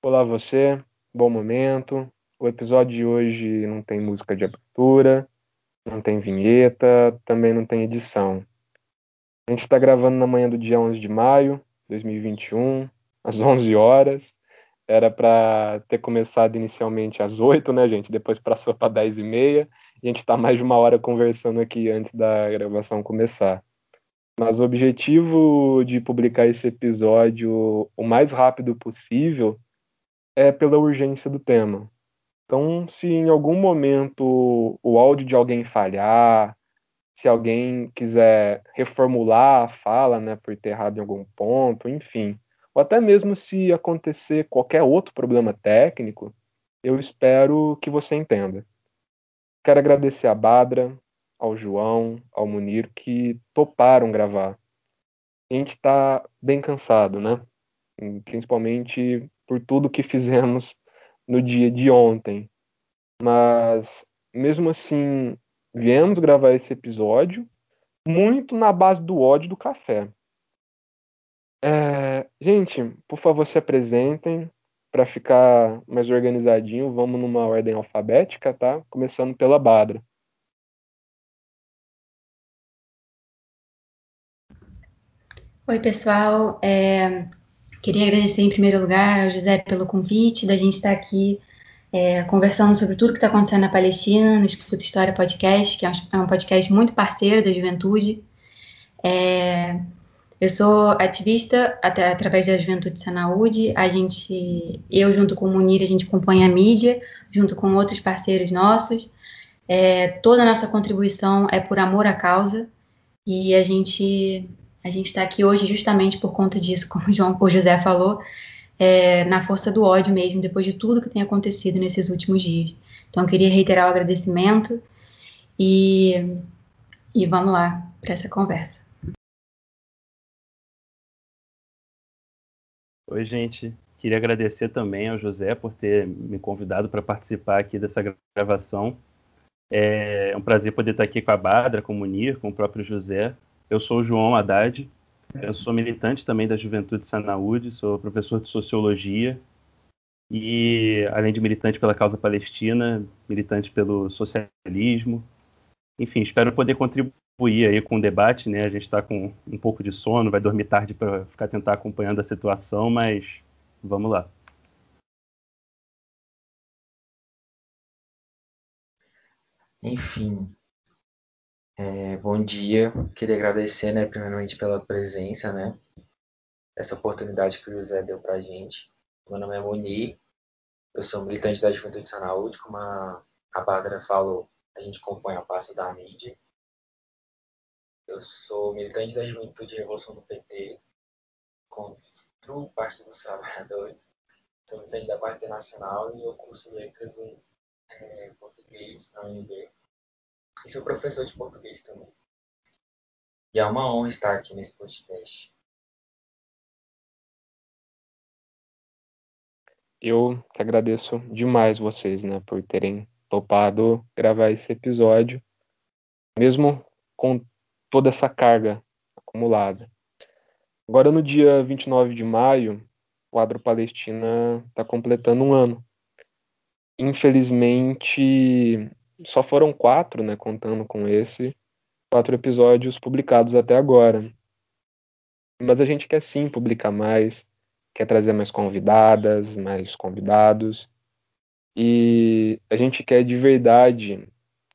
Olá você, bom momento. O episódio de hoje não tem música de abertura, não tem vinheta, também não tem edição. A gente está gravando na manhã do dia 11 de maio de 2021, às 11 horas. Era para ter começado inicialmente às 8, né, gente? Depois passou para 10 e meia. E a gente está mais de uma hora conversando aqui antes da gravação começar. Mas o objetivo de publicar esse episódio o mais rápido possível é pela urgência do tema. Então, se em algum momento o áudio de alguém falhar, se alguém quiser reformular a fala, né, por ter errado em algum ponto, enfim, ou até mesmo se acontecer qualquer outro problema técnico, eu espero que você entenda. Quero agradecer a Badra, ao João, ao Munir, que toparam gravar. A gente está bem cansado, né? Principalmente por tudo que fizemos no dia de ontem. Mas, mesmo assim, viemos gravar esse episódio muito na base do ódio do café. É, gente, por favor, se apresentem para ficar mais organizadinho. Vamos numa ordem alfabética, tá? Começando pela Badra. Oi, pessoal. É, Queria agradecer em primeiro lugar ao José pelo convite, da gente estar aqui é, conversando sobre tudo que está acontecendo na Palestina, no Escuta História Podcast, que é um, é podcast muito parceiro da juventude. É, eu sou ativista até, através da Juventude Sanaúde. A gente, eu junto com o Munir, a gente acompanha a mídia, junto com outros parceiros nossos. É, toda a nossa contribuição é por amor à causa e a gente a gente está aqui hoje justamente por conta disso, como o, João, o José falou, é, na força do ódio mesmo, depois de tudo que tem acontecido nesses últimos dias. Então, eu queria reiterar o agradecimento e, e vamos lá para essa conversa. Oi, gente. Queria agradecer também ao José por ter me convidado para participar aqui dessa gravação. É um prazer poder estar aqui com a Badra, com o Munir, com o próprio José, eu sou o João Haddad, eu sou militante também da Juventude Sanaúde, sou professor de Sociologia e, além de militante pela causa palestina, militante pelo socialismo. Enfim, espero poder contribuir aí com o debate, né? A gente está com um pouco de sono, vai dormir tarde para ficar tentar acompanhando a situação, mas vamos lá. Enfim, é, bom dia, queria agradecer, né, primeiramente pela presença, né, essa oportunidade que o José deu para a gente. Meu nome é Moni, eu sou militante da Juventude Sanaúde, como a, Badra falou, a gente compõe a pasta da mídia. Eu sou militante da Juventude Revolução do PT, contra o Partido dos Trabalhadores. Sou militante da Quarta Internacional e eu curso letras em é, português na UNB e sou professor de português também. E é uma honra estar aqui nesse podcast. Eu que agradeço demais vocês, né, por terem topado gravar esse episódio, mesmo com toda essa carga acumulada. Agora, no dia 29 de maio, o Adro Palestina está completando um ano. Infelizmente, só foram quatro, né, contando com esse, quatro episódios publicados até agora. Mas a gente quer sim publicar mais, quer trazer mais convidadas, mais convidados. E a gente quer de verdade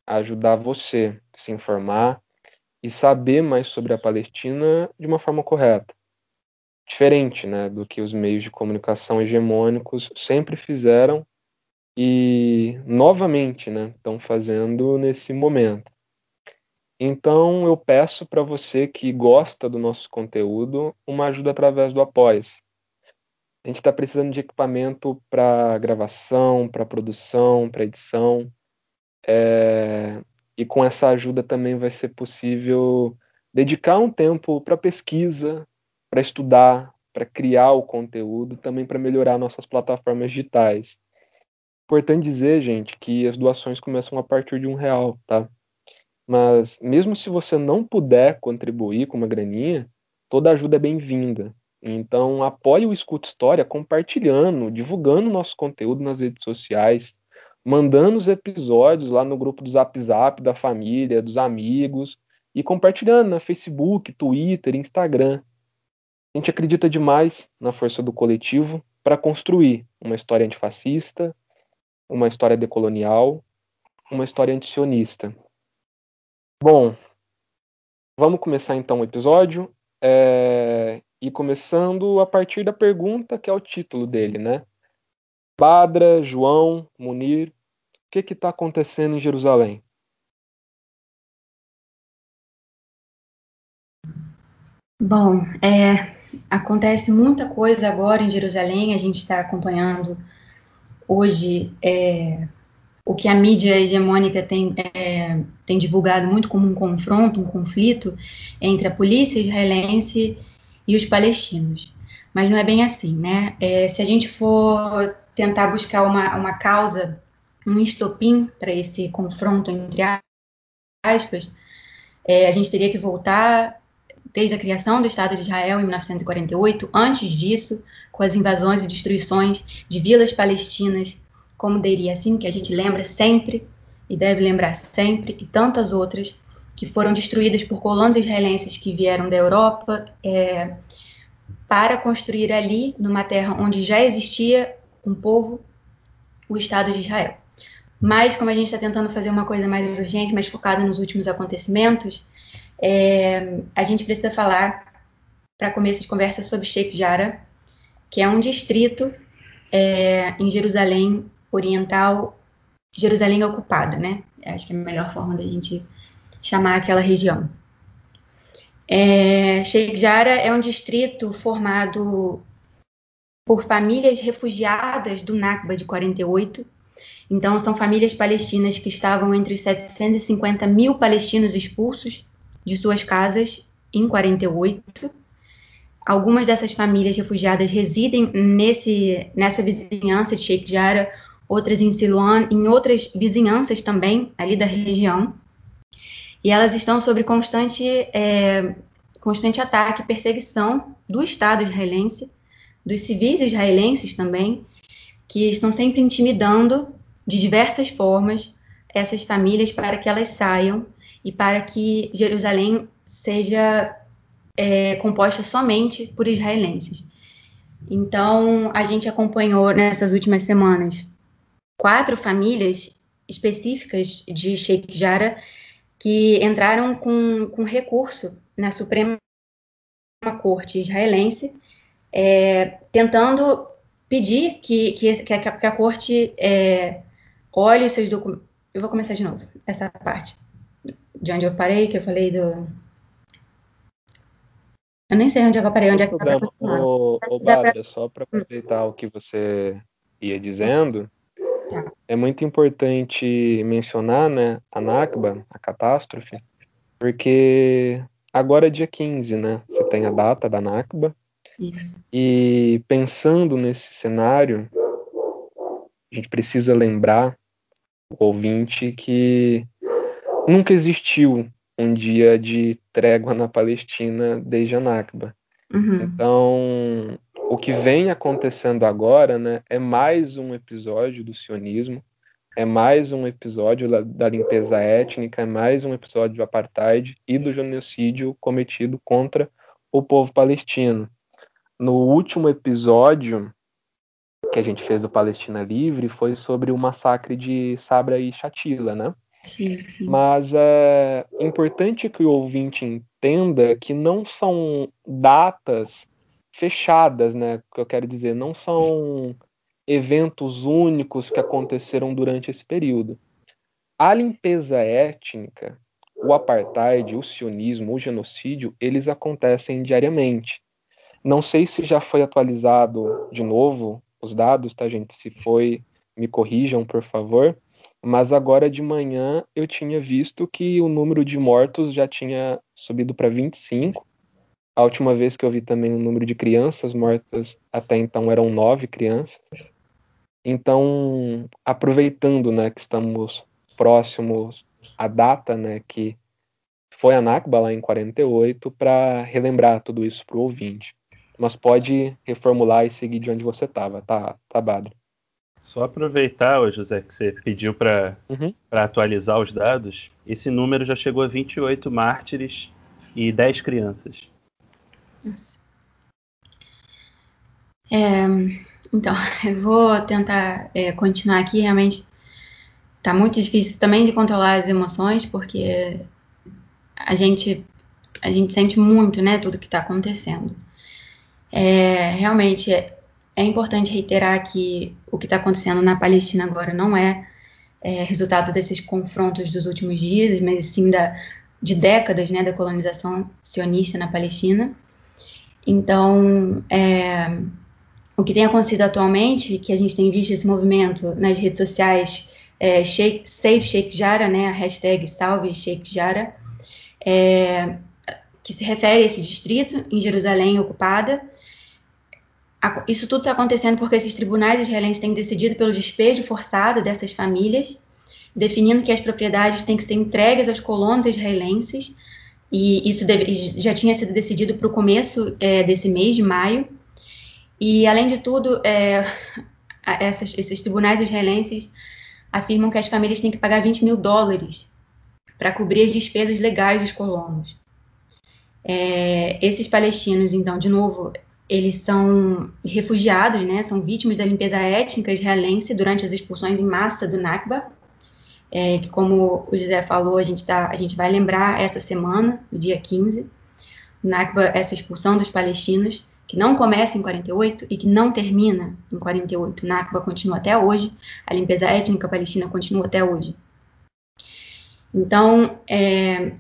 ajudar você a se informar e saber mais sobre a Palestina de uma forma correta. Diferente né, do que os meios de comunicação hegemônicos sempre fizeram e novamente, né, estão fazendo nesse momento. Então eu peço para você que gosta do nosso conteúdo uma ajuda através do Apoia-se. A gente está precisando de equipamento para gravação, para produção, para edição. É... E com essa ajuda também vai ser possível dedicar um tempo para pesquisa, para estudar, para criar o conteúdo, também para melhorar nossas plataformas digitais. Importante dizer, gente, que as doações começam a partir de um real, tá? Mas mesmo se você não puder contribuir com uma graninha, toda ajuda é bem-vinda. Então, apoie o Escuta História compartilhando, divulgando nosso conteúdo nas redes sociais, mandando os episódios lá no grupo do Zap Zap da família, dos amigos e compartilhando na Facebook, Twitter, Instagram. A gente acredita demais na força do coletivo para construir uma história antifascista, uma história decolonial, uma história antisionista. Bom, vamos começar então o episódio. É, e começando a partir da pergunta que é o título dele, né? Badra, João, Munir, o que está acontecendo em Jerusalém? Bom, é, acontece muita coisa agora em Jerusalém. A gente está acompanhando hoje é, o que a mídia hegemônica tem, é, tem divulgado muito como um confronto, um conflito entre a polícia israelense e os palestinos. Mas não é bem assim, né? É, se a gente for tentar buscar uma, uma causa, um estopim para esse confronto entre aspas, é, a gente teria que voltar desde a criação do Estado de Israel em 1948, antes disso, com as invasões e destruições de vilas palestinas, como Deir assim que a gente lembra sempre e deve lembrar sempre, e tantas outras que foram destruídas por colonos israelenses que vieram da Europa é, para construir ali, numa terra onde já existia um povo, o Estado de Israel. Mas, como a gente está tentando fazer uma coisa mais urgente, mais focada nos últimos acontecimentos, é, a gente precisa falar, para começo de conversa, sobre Sheikh Jarrah, que é um distrito é, em Jerusalém Oriental, Jerusalém ocupada, né? Acho que é a melhor forma da gente chamar aquela região. É, Sheikh Jarrah é um distrito formado por famílias refugiadas do Nakba de 48. Então, são famílias palestinas que estavam entre 750 mil palestinos expulsos de suas casas em 48. Algumas dessas famílias refugiadas residem nesse, nessa vizinhança de Sheikh Jarrah, outras em Siloam, em outras vizinhanças também ali da região. E elas estão sob constante, é, constante ataque e perseguição do Estado israelense, dos civis israelenses também, que estão sempre intimidando de diversas formas essas famílias para que elas saiam e para que Jerusalém seja é, composta somente por israelenses. Então, a gente acompanhou nessas últimas semanas quatro famílias específicas de Sheikh Jarrah que entraram com, com recurso na Suprema Corte israelense, é, tentando pedir que, que, que, a, que a, Corte é, olhe os seus documentos. Eu vou começar de novo, essa parte. De onde eu parei, que eu falei do. Eu nem sei onde eu parei, onde é que eu. Ô, ô Bárbara, só para aproveitar o que você ia dizendo, Tá. É muito importante mencionar né, a Nakba, a catástrofe, porque agora é dia 15, né? Você tem a data da Nakba. Isso. E pensando nesse cenário, a gente precisa lembrar o ouvinte que nunca existiu um dia de trégua na Palestina desde a Nakba. Uhum. Então, o que vem acontecendo agora né, é mais um episódio do sionismo, é mais um episódio da, da limpeza étnica, é mais um episódio do apartheid e do genocídio cometido contra o povo palestino. No último episódio que a gente fez do Palestina Livre foi sobre o massacre de Sabra e Shatila, né? Mas é importante que o ouvinte entenda que não são datas fechadas, né? O que eu quero dizer, não são eventos únicos que aconteceram durante esse período. A limpeza étnica, o apartheid, o sionismo, o genocídio, eles acontecem diariamente. Não sei se já foi atualizado de novo os dados, tá, gente? Se foi, me corrijam, por favor. Mas agora de manhã eu tinha visto que o número de mortos já tinha subido para 25 a última vez que eu vi também o número de crianças mortas até então eram nove crianças. Então, aproveitando, né, que estamos próximos à data, né, que foi a Nakba lá em 48, para relembrar tudo isso para o ouvinte. mas pode reformular e seguir de onde você estava, tá, tá? Só aproveitar, José, que você pediu para uhum. atualizar os dados, esse número já chegou a 28 mártires e 10 crianças. Nossa. É, então, eu vou tentar é, continuar aqui. Realmente está muito difícil também de controlar as emoções, porque a gente, a gente sente muito né, tudo que está acontecendo. É, realmente é, importante reiterar que o que está acontecendo na Palestina agora não é, é, resultado desses confrontos dos últimos dias, mas sim da, de décadas né, da colonização sionista na Palestina. Então, é, o que tem acontecido atualmente, que a gente tem visto esse movimento nas redes sociais, é, Save Sheikh Jara, né, a hashtag Salve Sheikh Jara, é, que se refere a esse distrito em Jerusalém ocupada. Isso tudo está acontecendo porque esses tribunais israelenses têm decidido pelo despejo forçado dessas famílias, definindo que as propriedades têm que ser entregues aos colonos israelenses, e isso deve, já tinha sido decidido para o começo é, desse mês de maio. E, além de tudo, é, essas, esses tribunais israelenses afirmam que as famílias têm que pagar 20 mil dólares para cobrir as despesas legais dos colonos. É, esses palestinos, então, de novo, eles são refugiados, né, são vítimas da limpeza étnica israelense durante as expulsões em massa do Nakba, é, que como o José falou, a gente, tá, a gente vai lembrar essa semana, no dia 15, Nakba, essa expulsão dos palestinos, que não começa em 48 e que não termina em 48. Nakba continua até hoje, a limpeza étnica palestina continua até hoje. Então, é,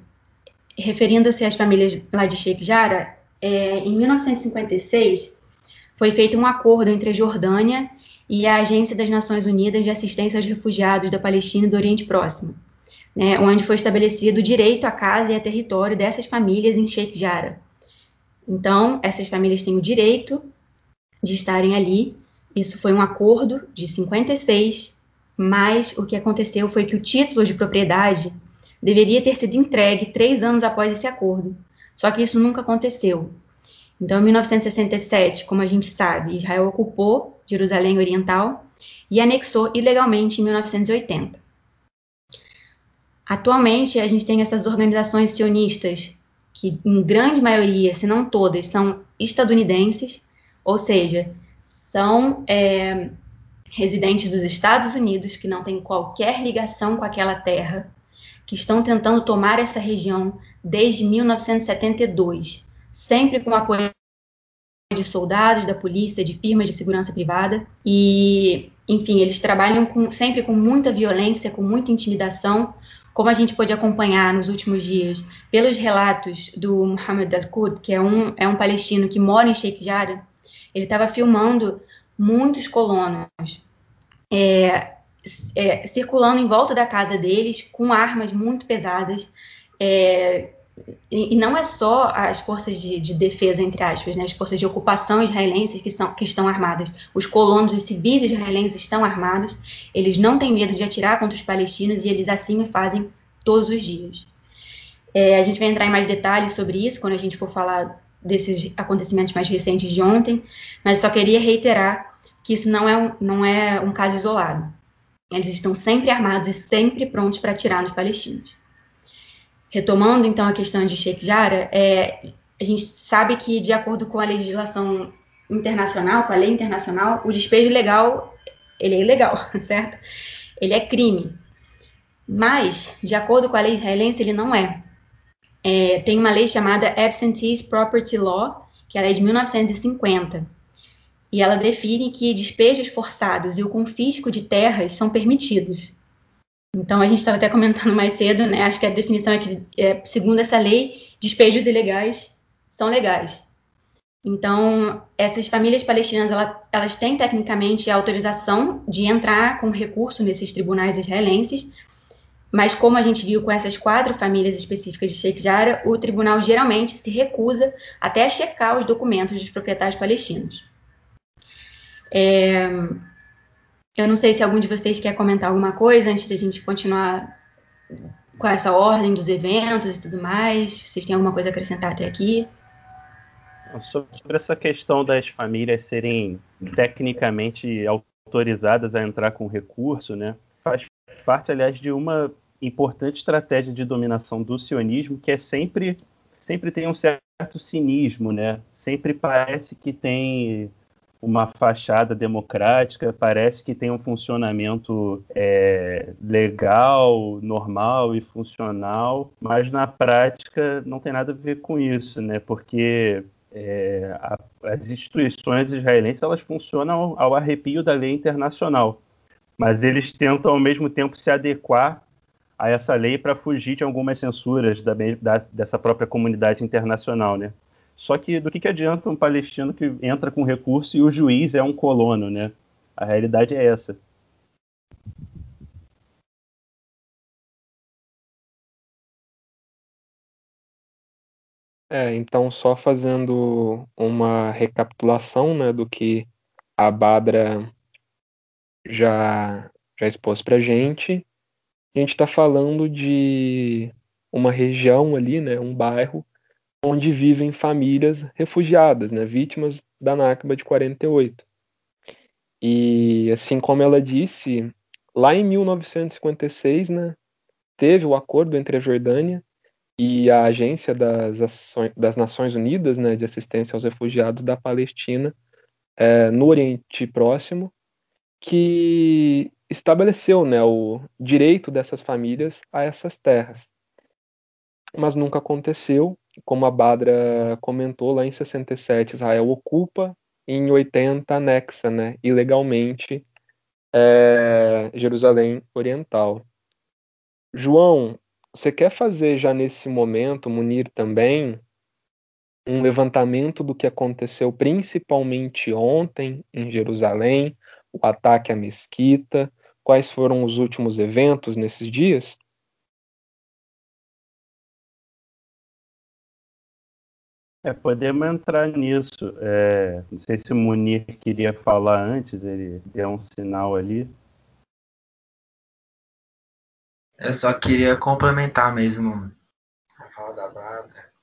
referindo-se às famílias lá de Sheikh Jarrah, é, em 1956 foi feito um acordo entre a Jordânia e a Agência das Nações Unidas de Assistência aos Refugiados da Palestina e do Oriente Próximo, né, onde foi estabelecido o direito à casa e a território dessas famílias em Sheikh Jarrah. Então, essas famílias têm o direito de estarem ali. Isso foi um acordo de 56, mas o que aconteceu foi que o título de propriedade deveria ter sido entregue três anos após esse acordo. Só que isso nunca aconteceu. Então, em 1967, como a gente sabe, Israel ocupou Jerusalém Oriental e anexou ilegalmente em 1980. Atualmente, a gente tem essas organizações sionistas que em grande maioria, se não todas, são estadunidenses, ou seja, são é, residentes dos Estados Unidos que não têm qualquer ligação com aquela terra, que estão tentando tomar essa região desde 1972, sempre com apoio de soldados, da polícia, de firmas de segurança privada e, enfim, eles trabalham com, sempre com muita violência, com muita intimidação como a gente pôde acompanhar nos últimos dias pelos relatos do Mohamed Al-Qud, que é um, é um palestino que mora em Sheikh Jarrah, ele estava filmando muitos colonos é, é, circulando em volta da casa deles com armas muito pesadas. É, e, não é só as forças de, de, defesa, entre aspas, né, as forças de ocupação israelenses que, são, que estão armadas. Os colonos, os civis israelenses estão armados, eles não têm medo de atirar contra os palestinos e eles assim o fazem todos os dias. É, a gente vai entrar em mais detalhes sobre isso quando a gente for falar desses acontecimentos mais recentes de ontem, mas só queria reiterar que isso não é um, não é um caso isolado. Eles estão sempre armados e sempre prontos para atirar nos palestinos. Retomando então a questão de Sheikh Jarrah, é, a gente sabe que de acordo com a legislação internacional, com a lei internacional, o despejo legal ele é ilegal, certo? Ele é crime. Mas, de acordo com a lei israelense, ele não é. é tem uma lei chamada Absentees Property Law, que é a lei de 1950. E ela define que despejos forçados e o confisco de terras são permitidos. Então, a gente estava até comentando mais cedo, né? Acho que a definição é que, é, segundo essa lei, despejos ilegais são legais. Então, essas famílias palestinas, elas, elas têm tecnicamente a autorização de entrar com recurso nesses tribunais israelenses, mas como a gente viu com essas quatro famílias específicas de Sheikh Jarrah, o tribunal geralmente se recusa até a checar os documentos dos proprietários palestinos. É, eu não sei se algum de vocês quer comentar alguma coisa antes de a gente continuar com essa ordem dos eventos e tudo mais. Vocês têm alguma coisa a acrescentar até aqui? Sobre essa questão das famílias serem tecnicamente autorizadas a entrar com recurso, né, faz parte, aliás, de uma importante estratégia de dominação do sionismo, que é sempre, sempre tem um certo cinismo, né? Sempre parece que tem uma fachada democrática, parece que tem um funcionamento é, legal, normal e funcional, mas na prática não tem nada a ver com isso, né? Porque é, a, as instituições israelenses elas funcionam ao, arrepio da lei internacional, mas eles tentam ao mesmo tempo se adequar a essa lei para fugir de algumas censuras da, da, dessa própria comunidade internacional, né? Só que do que, que adianta um palestino que entra com recurso e o juiz é um colono, né? A realidade é essa. É, então só fazendo uma recapitulação, né, do que a Badra já já expôs para gente. A gente está falando de uma região ali, né, um bairro onde vivem famílias refugiadas, né, vítimas da Nakba de 48. E assim como ela disse, lá em 1956, né, teve o acordo entre a Jordânia e a Agência das, das Nações Unidas né, de Assistência aos Refugiados da Palestina é, no Oriente Próximo, que estabeleceu né, o direito dessas famílias a essas terras. Mas nunca aconteceu como a Badra comentou, lá em 67 Israel ocupa, em 80 anexa, né, ilegalmente, é, Jerusalém Oriental. João, você quer fazer já nesse momento, Munir também, um levantamento do que aconteceu principalmente ontem em Jerusalém, o ataque à mesquita, quais foram os últimos eventos nesses dias? É, podemos entrar nisso. É, não sei se o Munir queria falar antes, ele deu um sinal ali. Eu só queria complementar mesmo a fala da Badra,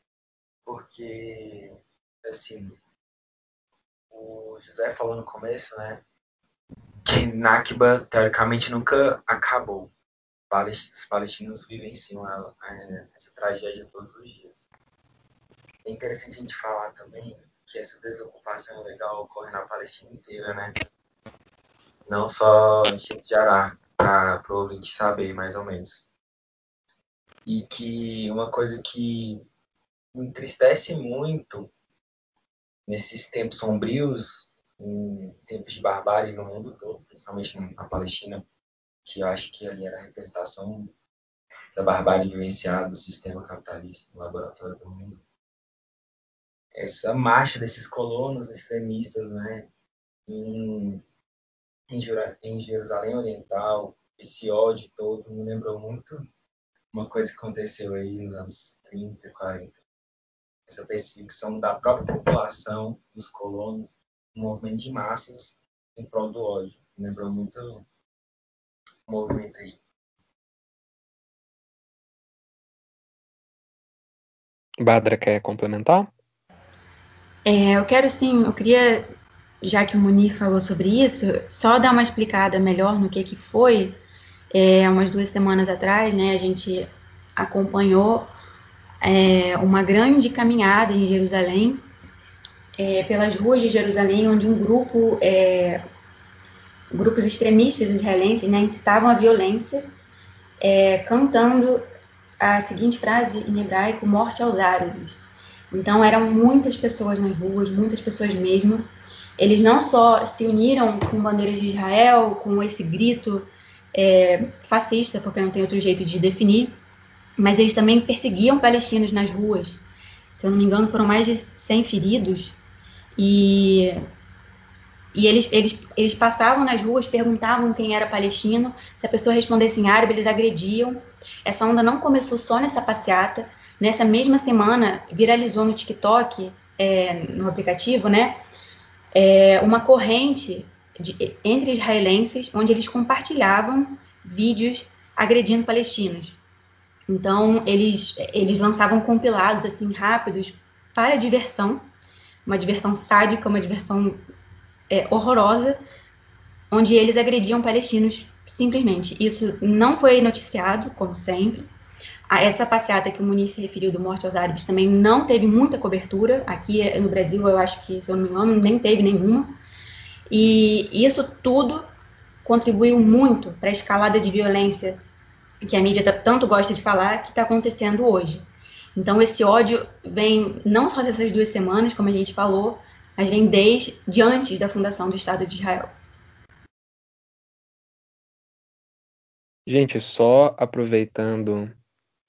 porque, assim, o José falou no começo, né, que Nakba, teoricamente, nunca acabou. Os palestinos vivenciam essa tragédia todos os dias. É interessante a gente falar também que essa desocupação legal ocorre na Palestina inteira, né? Não só em de Ará, para o ouvinte saber, mais ou menos. E que uma coisa que me entristece muito nesses tempos sombrios, em tempos de barbárie no mundo todo, principalmente na Palestina, que eu acho que ali era a representação da barbárie vivenciada do sistema capitalista no laboratório do mundo essa marcha desses colonos extremistas né, em, em, Jerusalém Oriental, esse ódio todo, me lembrou muito uma coisa que aconteceu aí nos anos 30, 40. Essa perseguição da própria população, dos colonos, um movimento de massas em prol do ódio. Me lembrou muito o movimento aí. Badra quer complementar? É, eu quero sim, eu queria, já que o Munir falou sobre isso, só dar uma explicada melhor no que, que foi. É, umas duas semanas atrás, né, a gente acompanhou é, uma grande caminhada em Jerusalém, é, pelas ruas de Jerusalém, onde um grupo, é, grupos extremistas israelenses, né, incitavam a violência, é, cantando a seguinte frase em hebraico: "Morte aos árabes". Então eram muitas pessoas nas ruas, muitas pessoas mesmo. Eles não só se uniram com bandeiras de Israel, com esse grito é, fascista, porque não tem outro jeito de definir, mas eles também perseguiam palestinos nas ruas. Se eu não me engano, foram mais de 100 feridos. E, e eles, eles, eles passavam nas ruas, perguntavam quem era palestino. Se a pessoa respondesse em árabe, eles agrediam. Essa onda não começou só nessa passeata, Nessa mesma semana, viralizou no TikTok, é, no aplicativo, né, é, uma corrente de, entre israelenses, onde eles compartilhavam vídeos agredindo palestinos. Então, eles, eles lançavam compilados assim rápidos para diversão, uma diversão sádica, uma diversão é, horrorosa, onde eles agrediam palestinos simplesmente. Isso não foi noticiado, como sempre. Essa passeata que o Muniz se referiu do Morte aos Árabes também não teve muita cobertura. Aqui no Brasil, eu acho que, se eu não me engano, nem teve nenhuma. E isso tudo contribuiu muito para a escalada de violência que a mídia tanto gosta de falar que está acontecendo hoje. Então, esse ódio vem não só dessas duas semanas, como a gente falou, mas vem desde antes da fundação do Estado de Israel. Gente, só aproveitando,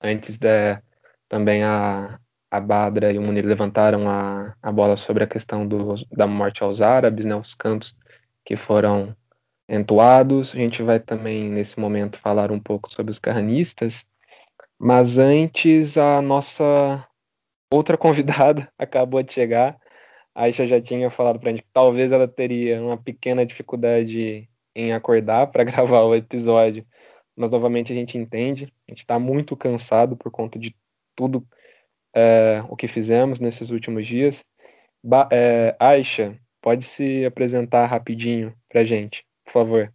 antes da também a, a Badra e o Munir levantaram a, a bola sobre a questão do, da morte aos árabes, né, os cantos que foram entoados. A gente vai também, nesse momento, falar um pouco sobre os carranistas, mas antes a nossa outra convidada acabou de chegar. A Aisha já tinha falado para a gente que talvez ela teria uma pequena dificuldade em acordar para gravar o episódio mas novamente a gente entende, a gente está muito cansado por conta de tudo é, o que fizemos nesses últimos dias. Ba é, Aisha, pode se apresentar rapidinho para gente, por favor.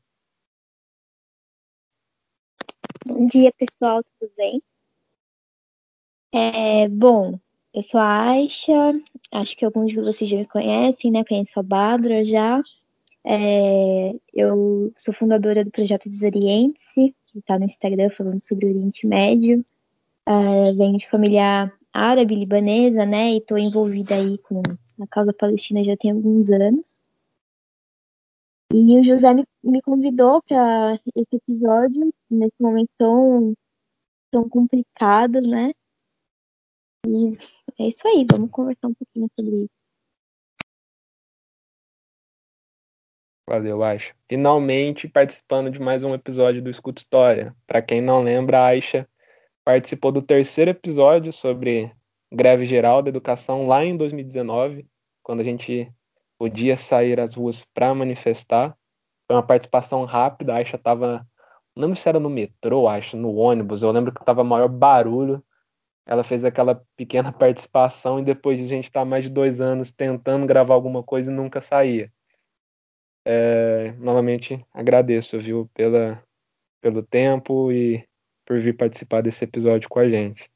Bom dia, pessoal, tudo bem? É, bom, eu sou a Aisha, acho que alguns de vocês já me conhecem, né? Conheço a Badra já. É, eu sou fundadora do projeto Desoriente-se, que está no Instagram falando sobre o Oriente Médio. É, venho de família árabe, libanesa, né? E estou envolvida aí com a causa palestina já tem alguns anos. E o José me, me convidou para esse episódio, nesse momento tão, tão complicado, né? E é isso aí, vamos conversar um pouquinho sobre isso. Valeu, Aisha. Finalmente participando de mais um episódio do Escuta História. Para quem não lembra, a Aisha participou do terceiro episódio sobre greve geral da educação lá em 2019, quando a gente podia sair às ruas para manifestar. Foi uma participação rápida, a Aisha estava, não lembro se era no metrô, acho, no ônibus, eu lembro que estava maior barulho. Ela fez aquela pequena participação e depois de a gente estar tá mais de dois anos tentando gravar alguma coisa e nunca saía. É, novamente agradeço, viu, pela, pelo tempo e por vir participar desse episódio com a gente.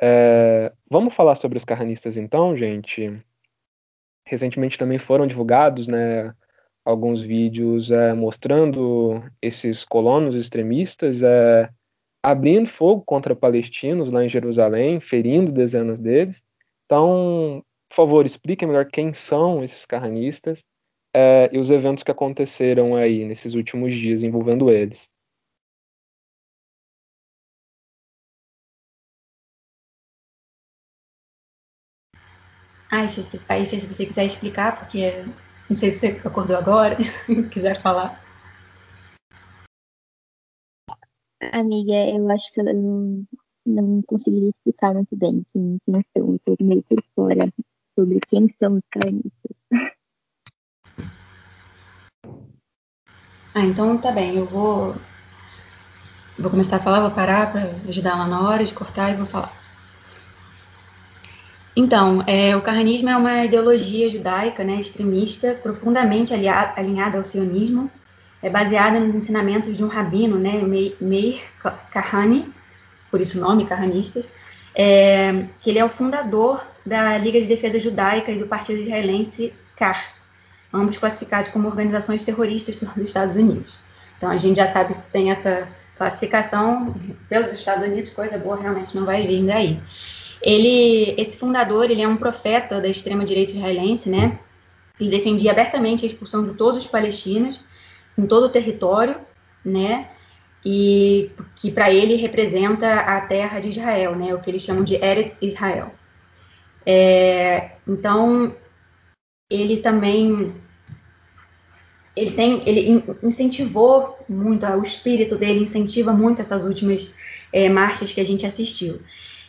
É, vamos falar sobre os carranistas então, gente. Recentemente também foram divulgados, né, alguns vídeos é, mostrando esses colonos extremistas é, abrindo fogo contra palestinos lá em Jerusalém, ferindo dezenas deles. Então, por favor, explique melhor quem são esses carranistas é, e os eventos que aconteceram aí nesses últimos dias envolvendo eles. Ai, se, aí, se você quiser explicar, porque não sei se você acordou agora, quiser falar. Amiga, eu acho que eu não, não conseguiria explicar muito bem quem, quem são, estou meio por fora sobre quem são os carnistas. Ah, então tá bem, eu vou vou começar a falar, vou parar para ajudar lá na hora de cortar e vou falar. Então, é, o carranismo é uma ideologia judaica, né, extremista, profundamente aliada, alinhada ao sionismo, é baseada nos ensinamentos de um rabino, né, Meir Kahane, por isso o nome, carranistas, é, que ele é o fundador da Liga de Defesa Judaica e do Partido Israelense KAR, ambos classificados como organizações terroristas pelos Estados Unidos. Então a gente já sabe se tem essa classificação pelos Estados Unidos, coisa boa realmente não vai vir daí. Ele, esse fundador, ele é um profeta da extrema direita israelense, né? Ele defendia abertamente a expulsão de todos os palestinos em todo o território, né? E que para ele representa a terra de Israel, né? O que eles chamam de Eretz Israel. É, então ele também ele tem ele incentivou muito o espírito dele incentiva muito essas últimas é, marchas que a gente assistiu.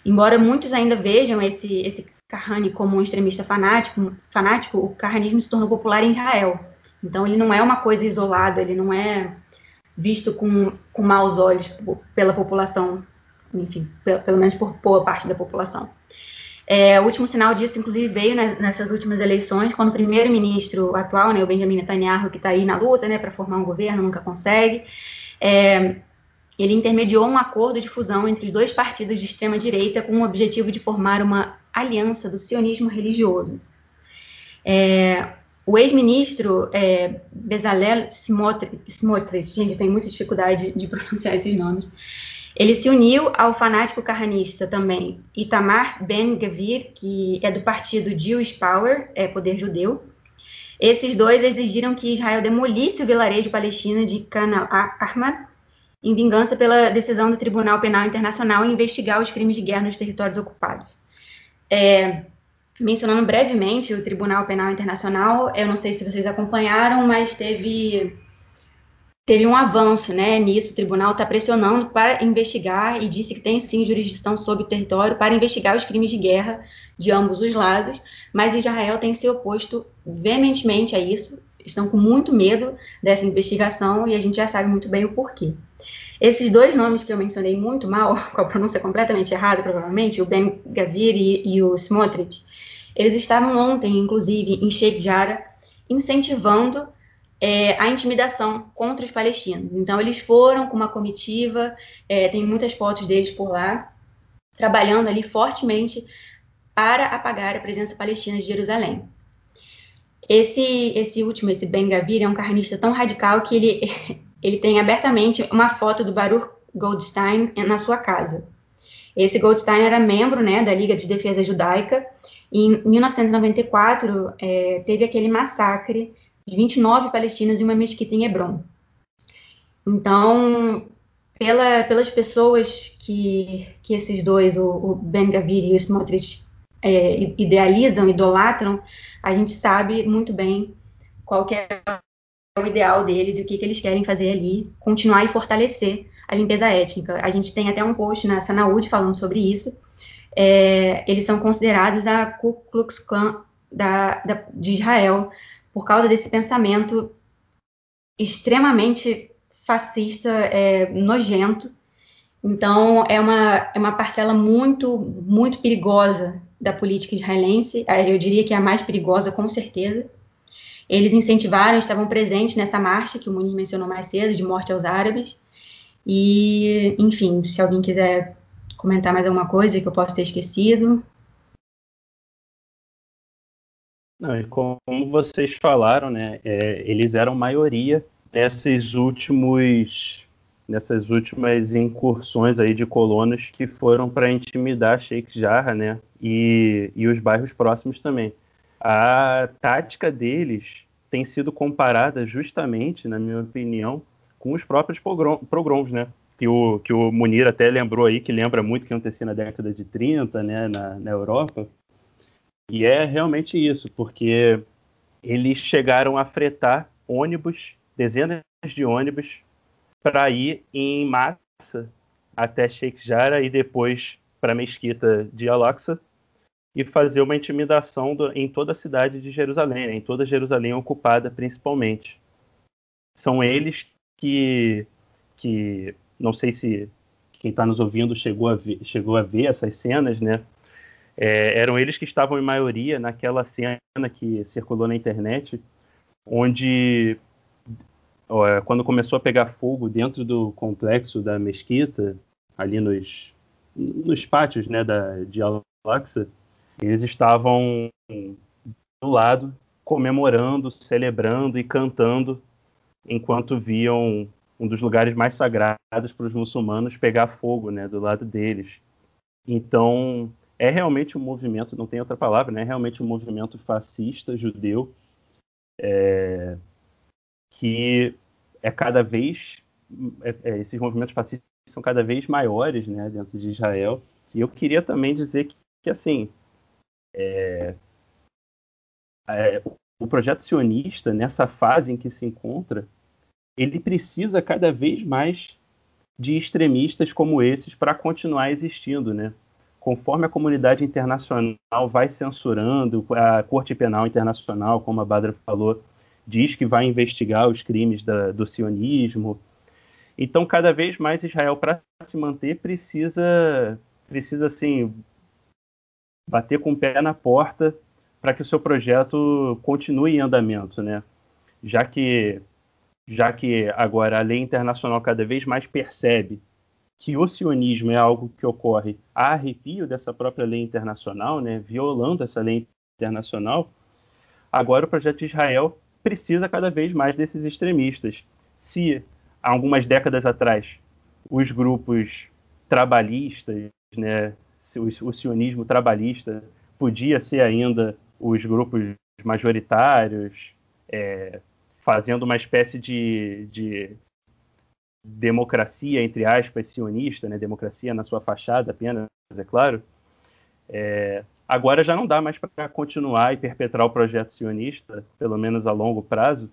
Embora muitos ainda vejam esse esse Kahane como um extremista fanático fanático o carranismo se tornou popular em Israel. Então ele não é uma coisa isolada ele não é visto com, com maus olhos pela população enfim pelo menos por boa parte da população É, o último sinal disso, inclusive, veio nessas últimas eleições, quando o primeiro-ministro atual, né, o Benjamin Netanyahu, que está aí na luta né, para formar um governo, nunca consegue, é, ele intermediou um acordo de fusão entre dois partidos de extrema-direita com o objetivo de formar uma aliança do sionismo religioso. É, o ex-ministro é, Bezalel Smotrich, gente, eu tenho muita dificuldade de pronunciar esses nomes, ele se uniu ao fanático carranista também Itamar Ben-Gvir, que é do partido Jewish Power, é poder judeu. Esses dois exigiram que Israel demolisse o vilarejo palestino de Khan al-Ahmar, em vingança pela decisão do Tribunal Penal Internacional em investigar os crimes de guerra nos territórios ocupados. É, mencionando brevemente o Tribunal Penal Internacional, eu não sei se vocês acompanharam, mas teve teve um avanço né, nisso. O tribunal está pressionando para investigar e disse que tem sim jurisdição sobre o território para investigar os crimes de guerra de ambos os lados, mas Israel tem se oposto veementemente a isso. Estão com muito medo dessa investigação e a gente já sabe muito bem o porquê. Esses dois nomes que eu mencionei muito mal, com a pronúncia completamente errada, provavelmente, o Ben Gavir e, e o Smotrich, eles estavam ontem, inclusive, em Sheikh Jarrah, incentivando é, a intimidação contra os palestinos. Então, eles foram com uma comitiva, é, tem muitas fotos deles por lá, trabalhando ali fortemente para apagar a presença palestina de Jerusalém. Esse, esse último, esse Ben Gavir, é um carranista tão radical que ele, ele tem abertamente uma foto do Baruch Goldstein na sua casa. Esse Goldstein era membro né, da Liga de Defesa Judaica. E em 1994, é, teve aquele massacre de 29 palestinos em uma mesquita em Hebron. Então, pela, pelas pessoas que, que esses dois, o, o Ben Gavir e o Smotrich, é, idealizam, idolatram, a gente sabe muito bem qual é o ideal deles e o que, que eles querem fazer ali, continuar e fortalecer a limpeza étnica. A gente tem até um post na Sanaúde falando sobre isso. É, eles são considerados a Ku Klux Klan da, da, de Israel, por causa desse pensamento extremamente fascista, é, nojento. Então, é uma, é uma parcela muito, muito perigosa da política israelense. É, eu diria que é a mais perigosa, com certeza. Eles incentivaram, estavam presentes nessa marcha que o Muniz mencionou mais cedo, de morte aos árabes. E, enfim, se alguém quiser comentar mais alguma coisa que eu possa ter esquecido. Não, e como vocês falaram, né, é, eles eram maioria nesses últimos, nessas últimas incursões aí de colonos que foram para intimidar Sheikh Jarrah, né, e, e os bairros próximos também. A tática deles tem sido comparada justamente, na minha opinião, com os próprios pogroms, né, que o, que o Munir até lembrou aí, que lembra muito que acontecia na década de 30, né, na, na Europa, e é realmente isso, porque eles chegaram a fretar ônibus, dezenas de ônibus, para ir em massa até Sheikh Jarrah e depois para a mesquita de Al-Aqsa e fazer uma intimidação do, em toda a cidade de Jerusalém, em toda Jerusalém ocupada principalmente. São eles que, que não sei se quem está nos ouvindo chegou a ver, chegou a ver essas cenas, né? É, eram eles que estavam em maioria naquela cena que circulou na internet, onde ó, quando começou a pegar fogo dentro do complexo da mesquita, ali nos, nos pátios né, da, de Al-Aqsa, eles estavam do lado comemorando, celebrando e cantando enquanto viam um dos lugares mais sagrados para os muçulmanos pegar fogo né, do lado deles. Então, é realmente um movimento, não tem outra palavra, né? É realmente um movimento fascista judeu é, que é cada vez é, é, esses movimentos fascistas são cada vez maiores, né, dentro de Israel. E eu queria também dizer que, que assim, é, é, o projeto sionista nessa fase em que se encontra, ele precisa cada vez mais de extremistas como esses para continuar existindo, né? Conforme a comunidade internacional vai censurando, a Corte Penal Internacional, como a Badra falou, diz que vai investigar os crimes da, do sionismo. Então, cada vez mais Israel, para se manter, precisa, precisa assim, bater com o pé na porta para que o seu projeto continue em andamento, né? Já que já que agora a lei internacional cada vez mais percebe que o sionismo é algo que ocorre a arrepio dessa própria lei internacional, né, violando essa lei internacional, agora o projeto de Israel precisa cada vez mais desses extremistas. Se há algumas décadas atrás os grupos trabalhistas, né, o, sionismo trabalhista podia ser ainda os grupos majoritários, é, fazendo uma espécie de, de, democracia, entre aspas, sionista, né? democracia na sua fachada apenas, é claro. É, agora já não dá mais para continuar e perpetrar o projeto sionista, pelo menos a longo prazo,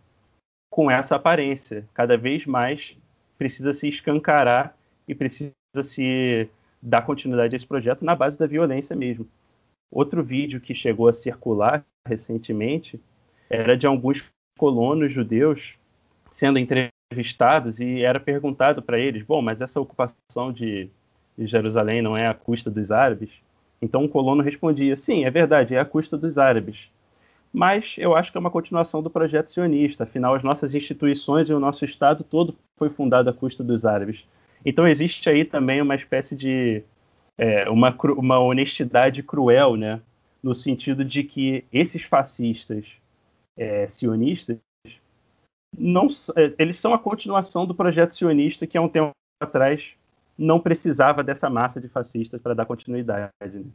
com essa aparência. Cada vez mais precisa se escancarar e precisa se dar continuidade a esse projeto na base da violência mesmo. Outro vídeo que chegou a circular recentemente era de alguns colonos judeus sendo entrevistados e era perguntado para eles: bom, mas essa ocupação de, de Jerusalém não é à custa dos árabes? Então um colono respondia: sim, é verdade, é à custa dos árabes. Mas eu acho que é uma continuação do projeto sionista, afinal, as nossas instituições e o nosso Estado todo foi fundado à custa dos árabes. Então existe aí também uma espécie de é, uma, uma honestidade cruel, né? no sentido de que esses fascistas é, sionistas não, é, eles são a continuação do projeto sionista que há um tempo atrás não precisava dessa massa de fascistas para dar continuidade. Né?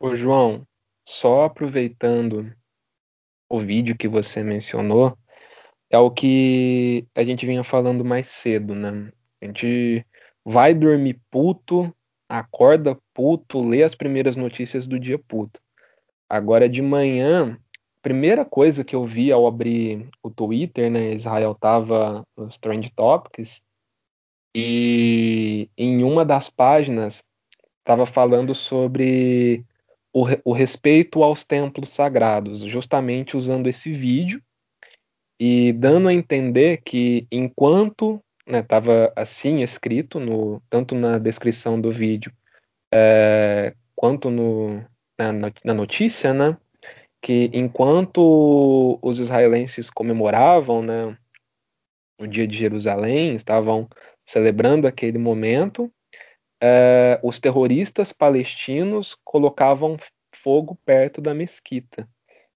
Ô João, só aproveitando o vídeo que você mencionou, é o que a gente vinha falando mais cedo, né? A gente vai dormir puto, acorda puto, lê as primeiras notícias do dia puto. Agora de manhã, primeira coisa que eu vi ao abrir o Twitter, né? Israel tava nos Trend Topics e em uma das páginas estava falando sobre o, o respeito aos templos sagrados, justamente usando esse vídeo e dando a entender que enquanto estava né, assim escrito no, tanto na descrição do vídeo é, quanto no, na, na, notícia, né, que enquanto os israelenses comemoravam né, o dia de Jerusalém, estavam celebrando aquele momento, é, os terroristas palestinos colocavam fogo perto da mesquita.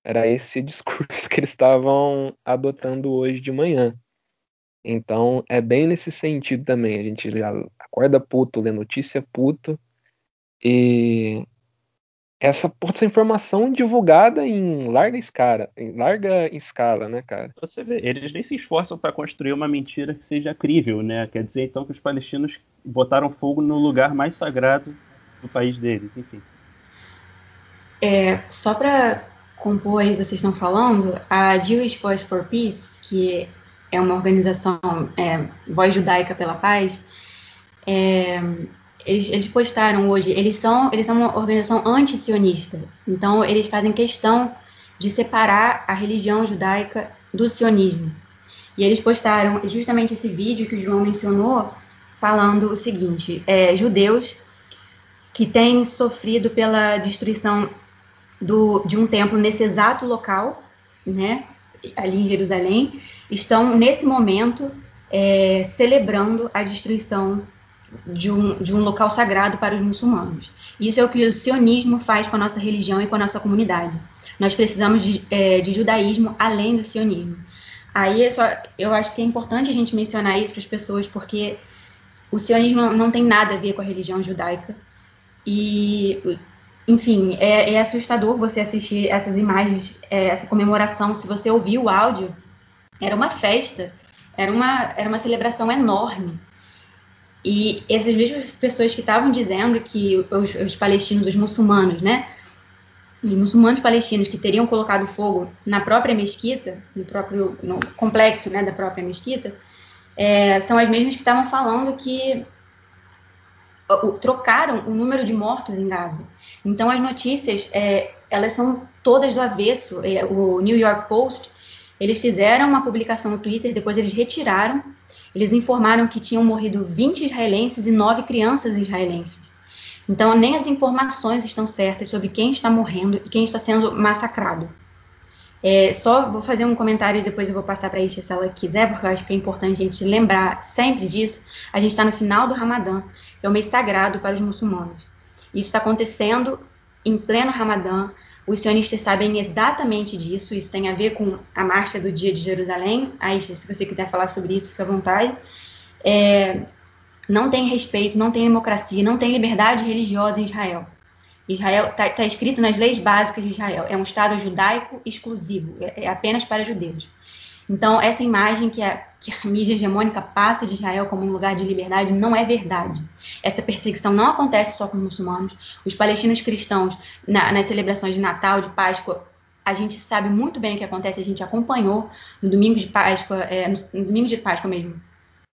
Era esse discurso que eles estavam adotando hoje de manhã. Então é bem nesse sentido também. A gente acorda puto, lê notícia puto. E essa, essa informação divulgada em larga escala, em larga escala, né, cara? Você vê, eles nem se esforçam para construir uma mentira que seja crível, né? Quer dizer então que os palestinos botaram fogo no lugar mais sagrado do país deles, enfim. É, só para compor aí, vocês estão falando, a Jewish Voice for Peace, que é uma organização, é, Voz Judaica pela Paz, é, eles, eles, postaram hoje, eles são, eles são uma organização anti-sionista, então eles fazem questão de separar a religião judaica do sionismo. E eles postaram justamente esse vídeo que o João mencionou, falando o seguinte: é, judeus que têm sofrido pela destruição do, de um templo nesse exato local, né, ali em Jerusalém, estão nesse momento é, celebrando a destruição de um, de um local sagrado para os muçulmanos. Isso é o que o sionismo faz com a nossa religião e com a nossa comunidade. Nós precisamos de, é, de judaísmo além do sionismo. Aí é só, eu acho que é importante a gente mencionar isso para as pessoas, porque o sionismo não tem nada a ver com a religião judaica. E enfim, é, é, assustador você assistir essas imagens, é, essa comemoração. Se você ouvir o áudio, era uma festa, era uma, era uma celebração enorme. E essas mesmas pessoas que estavam dizendo que os, os palestinos, os muçulmanos, né? Os muçulmanos palestinos que teriam colocado fogo na própria mesquita, no próprio no complexo né, da própria mesquita, é, são as mesmas que estavam falando que trocaram o número de mortos em Gaza. Então as notícias é, elas são todas do avesso. É, o New York Post eles fizeram uma publicação no Twitter, depois eles retiraram. Eles informaram que tinham morrido 20 israelenses e 9 crianças israelenses. Então, nem as informações estão certas sobre quem está morrendo e quem está sendo massacrado. É, só vou fazer um comentário e depois eu vou passar para a Isha se ela quiser, porque eu acho que é importante a gente lembrar sempre disso. A gente está no final do Ramadã, que é o mês sagrado para os muçulmanos. Isso está acontecendo em pleno Ramadã. Os sionistas sabem exatamente disso. Isso tem a ver com a marcha do dia de Jerusalém. Aisha, se você quiser falar sobre isso, fica à vontade. É, não tem respeito, não tem democracia, não tem liberdade religiosa em Israel. Israel está tá escrito nas leis básicas de Israel. É um Estado judaico exclusivo, é, é apenas para judeus. Então, essa imagem que a, que a, mídia hegemônica passa de Israel como um lugar de liberdade não é verdade. Essa perseguição não acontece só com os muçulmanos. Os palestinos cristãos, na, nas celebrações de Natal, de Páscoa, a gente sabe muito bem o que acontece, a gente acompanhou no domingo de Páscoa, é, no, domingo de Páscoa mesmo,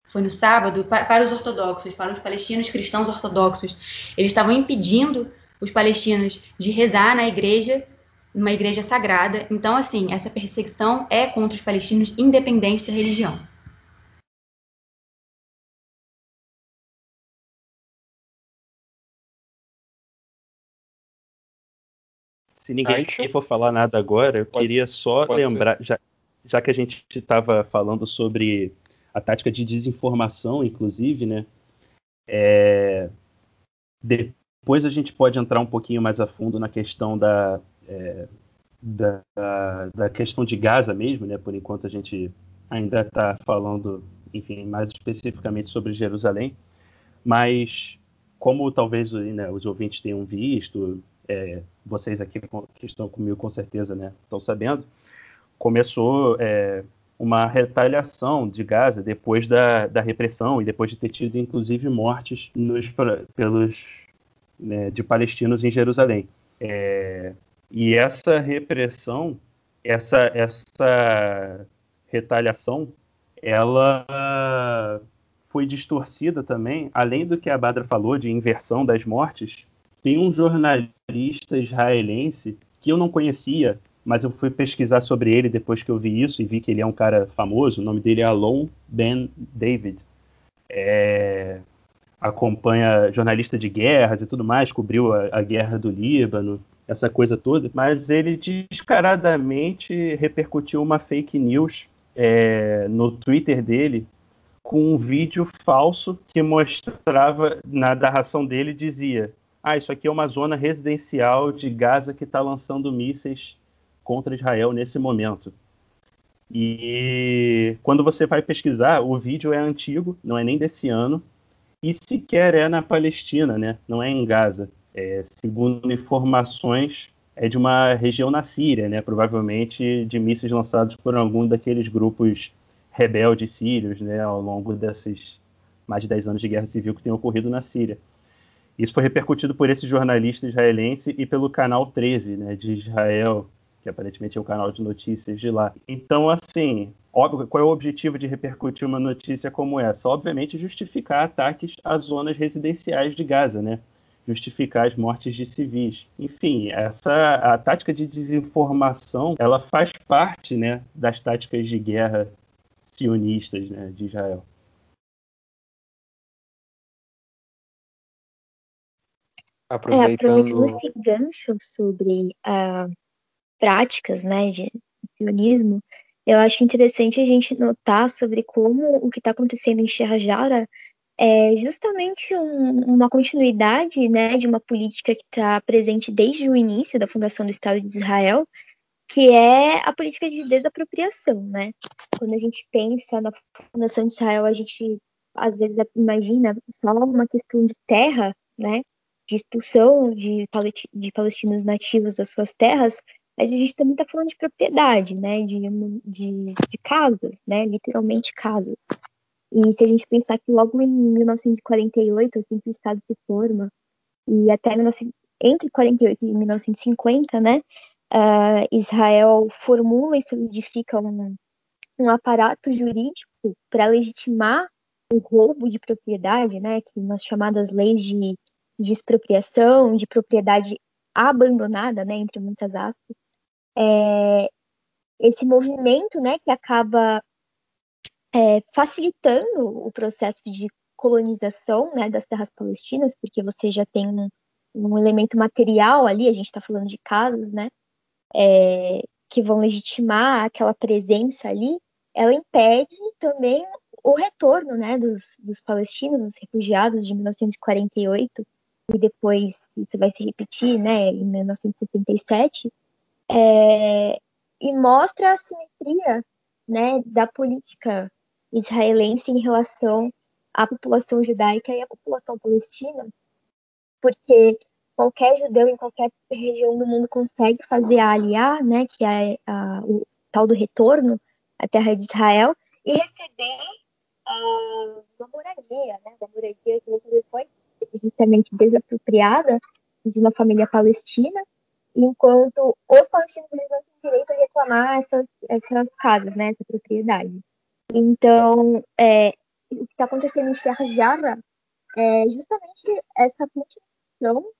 foi no sábado, para, para, os ortodoxos, para os palestinos cristãos ortodoxos. Eles estavam impedindo os palestinos de rezar na igreja, uma igreja sagrada. Então, assim, essa perseguição é contra os palestinos, independente da religião. Se ninguém for falar nada agora, eu pode, queria só lembrar, já, já que a gente estava falando sobre a tática de desinformação, inclusive, né? É, de, depois a gente pode entrar um pouquinho mais a fundo na questão da, é, da, da, questão de Gaza mesmo, né? Por enquanto a gente ainda está falando, enfim, mais especificamente sobre Jerusalém, mas como talvez né, os ouvintes tenham visto, é, vocês aqui que estão comigo com certeza, né, estão sabendo, começou é, uma retaliação de Gaza depois da, da repressão e depois de ter tido inclusive mortes nos, pelos né, de palestinos em Jerusalém. É, e essa repressão, essa, essa retaliação, ela foi distorcida também, além do que a Badra falou de inversão das mortes, tem um jornalista israelense que eu não conhecia, mas eu fui pesquisar sobre ele depois que eu vi isso e vi que ele é um cara famoso. O nome dele é Alon Ben David. É, acompanha jornalista de guerras e tudo mais, cobriu a, a guerra do Líbano, essa coisa toda, mas ele descaradamente repercutiu uma fake news é, no Twitter dele com um vídeo falso que mostrava, na narração dele, dizia: Ah, isso aqui é uma zona residencial de Gaza que está lançando mísseis contra Israel nesse momento. E quando você vai pesquisar, o vídeo é antigo, não é nem desse ano, e sequer é na Palestina, né? não é em Gaza. É, segundo informações, é de uma região na Síria, né? provavelmente de mísseis lançados por algum daqueles grupos rebeldes sírios né? ao longo desses mais de 10 anos de guerra civil que tem ocorrido na Síria. Isso foi repercutido por esse jornalista israelense e pelo canal 13 né, de Israel, que aparentemente é o canal de notícias de lá. Então, assim, óbvio, qual é o objetivo de repercutir uma notícia como essa? Obviamente, justificar ataques às zonas residenciais de Gaza, né? Justificar as mortes de civis. Enfim, essa a tática de desinformação, ela faz parte, né, das táticas de guerra sionistas, né, de Israel. Aproveitando... É, aproveitando esse gancho sobre a práticas né, de sionismo, eu acho interessante a gente notar sobre como o que está acontecendo em Shahjara é justamente um, uma continuidade né, de uma política que está presente desde o início da fundação do Estado de Israel, que é a política de desapropriação. Né? Quando a gente pensa na fundação de Israel, a gente às vezes imagina só uma questão de terra, né, de expulsão de, de palestinos nativos das suas terras, mas a gente também está falando de propriedade, né? De, de, de, casas, né? Literalmente casas. E se a gente pensar que logo em 1948, assim que o Estado se forma, e até entre 48 e 1950, né? Uh, Israel formula e solidifica um, um aparato jurídico para legitimar o roubo de propriedade, né? Que nas chamadas leis de, de expropriação, de propriedade abandonada, né? Entre muitas aspas é, esse movimento né, que acaba é, facilitando o processo de colonização né, das terras palestinas, porque você já tem um, um elemento material ali, a gente está falando de casos, né? É, que vão legitimar aquela presença ali, ela impede também o retorno né, dos, dos palestinos, dos refugiados de 1948, e depois isso vai se repetir né, em 1977, é, e mostra a simetria né, da política israelense em relação à população judaica e à população palestina, porque qualquer judeu em qualquer região do mundo consegue fazer a aliá, né, que é a, o tal do retorno à terra de Israel, e receber uh, uma moradia, né, uma moradia que muitas foi justamente desapropriada de uma família palestina, enquanto os palestinos eles não têm direito a reclamar essas, essas casas, né, essa propriedade. Então, é, o que está acontecendo em Java é justamente essa continuação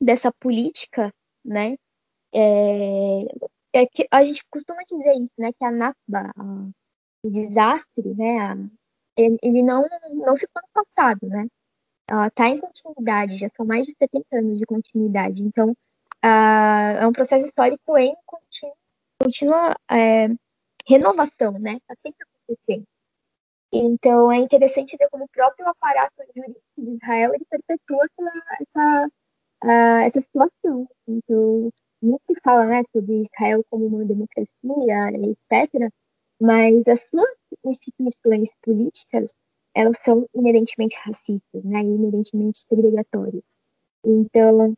dessa política, né? É, é, que a gente costuma dizer isso, né? Que a Nakba, o desastre, né? A, ele, não, não ficou no passado, né? Está em continuidade, já são mais de 70 anos de continuidade. Então, é um processo histórico em contínua é, renovação, né? Está sempre acontecendo. Então, é interessante ver como o próprio aparato jurídico de Israel ele perpetua essa, essa essa situação. Então, muito se fala né, sobre Israel como uma democracia, etc., mas as suas instituições políticas elas são inerentemente racistas, né, inerentemente segregatórias. Então,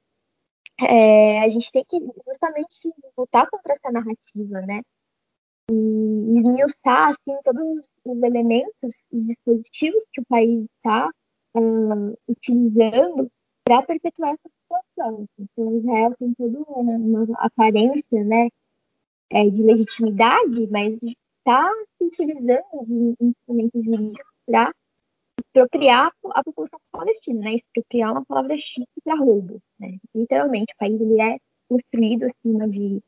é, a gente tem que justamente lutar contra essa narrativa, né, e esmiuçar assim, todos os elementos, os dispositivos que o país está uh, utilizando para perpetuar essa situação. Então, Israel tem toda uma, uma aparência né, é, de legitimidade, mas está se utilizando de instrumentos jurídicos para expropriar a população palestina, né? Expropriar uma palavra chique para roubo, né? Literalmente, o país ele é construído acima de,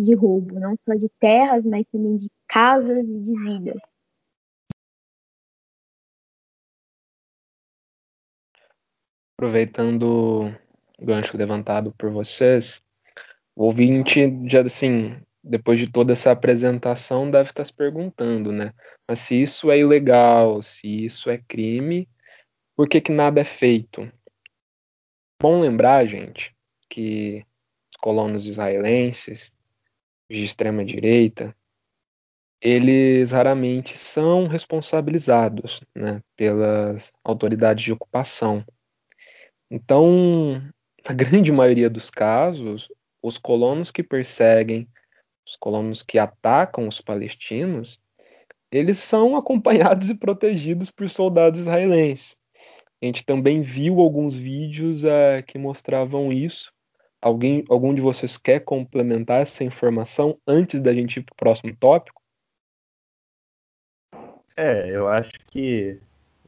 de roubo, não só de terras, mas também de casas e de vidas. aproveitando o gancho levantado por vocês, o ouvinte já assim, depois de toda essa apresentação, deve estar se perguntando, né? Mas se isso é ilegal, se isso é crime, por que, que nada é feito? Bom lembrar, gente, que os colonos israelenses de extrema direita, eles raramente são responsabilizados né, pelas autoridades de ocupação. Então, na grande maioria dos casos, os colonos que perseguem, os colonos que atacam os palestinos, eles são acompanhados e protegidos por soldados israelenses. A gente também viu alguns vídeos uh, que mostravam isso. Alguém, algum de vocês quer complementar essa informação antes da gente ir para o próximo tópico? É, eu acho que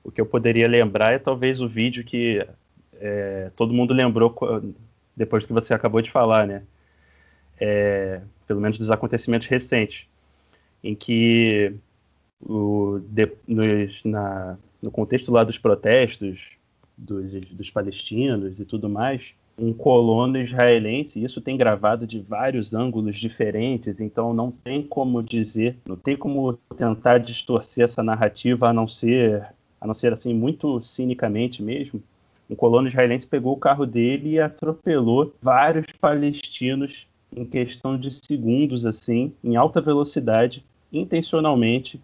o que eu poderia lembrar é talvez o vídeo que é, todo mundo lembrou depois que você acabou de falar, né? É, pelo menos dos acontecimentos recentes, em que o, de, nos, na, no contexto lá dos protestos dos, dos palestinos e tudo mais, um colono israelense, isso tem gravado de vários ângulos diferentes, então não tem como dizer, não tem como tentar distorcer essa narrativa a não ser, a não ser assim muito cinicamente mesmo, um colono israelense pegou o carro dele e atropelou vários palestinos em questão de segundos, assim, em alta velocidade, intencionalmente.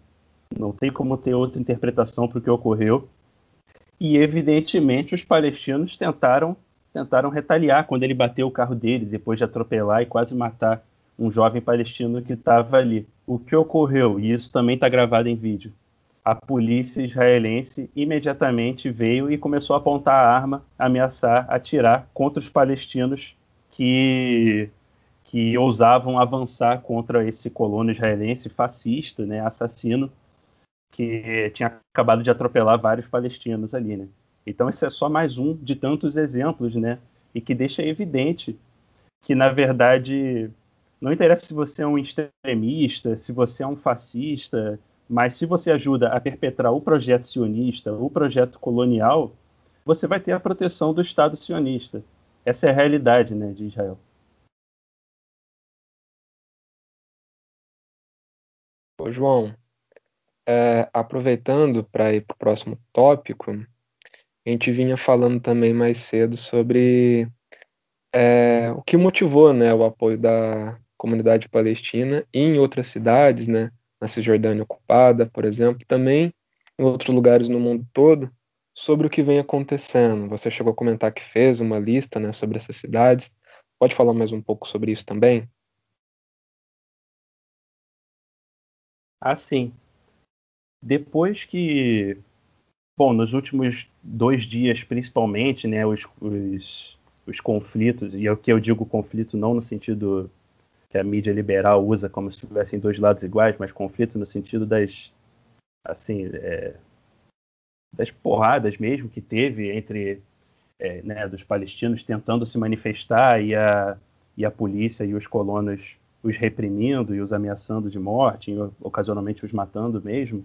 Não tem como ter outra interpretação para o que ocorreu. E evidentemente os palestinos tentaram tentaram retaliar quando ele bateu o carro dele depois de atropelar e quase matar um jovem palestino que estava ali. O que ocorreu? E isso também está gravado em vídeo a polícia israelense imediatamente veio e começou a apontar a arma, ameaçar, atirar contra os palestinos que, que ousavam avançar contra esse colono israelense fascista, né, assassino, que tinha acabado de atropelar vários palestinos ali. Né? Então, esse é só mais um de tantos exemplos, né? E que deixa evidente que, na verdade, não interessa se você é um extremista, se você é um fascista, mas se você ajuda a perpetrar o projeto sionista, o projeto colonial, você vai ter a proteção do Estado sionista. essa é a realidade né, de Israel. Ô, João, é, aproveitando para ir para o próximo tópico, a gente vinha falando também mais cedo sobre é, o que motivou né, o apoio da comunidade palestina em outras cidades, né, na Cisjordânia ocupada, por exemplo, também em outros lugares no mundo todo, sobre o que vem acontecendo. Você chegou a comentar que fez uma lista né, sobre essas cidades. Pode falar mais um pouco sobre isso também? Ah, sim. Depois que, bom, nos últimos dois dias principalmente, né, os, os, os conflitos, e é o que eu digo conflito não no sentido que a mídia liberal usa como se tivessem dois lados iguais, mas conflito no sentido das, assim, é, das porradas mesmo que teve entre é, né, dos palestinos tentando se manifestar e a, e a polícia e os colonos os reprimindo e os ameaçando de morte, e ocasionalmente os matando mesmo,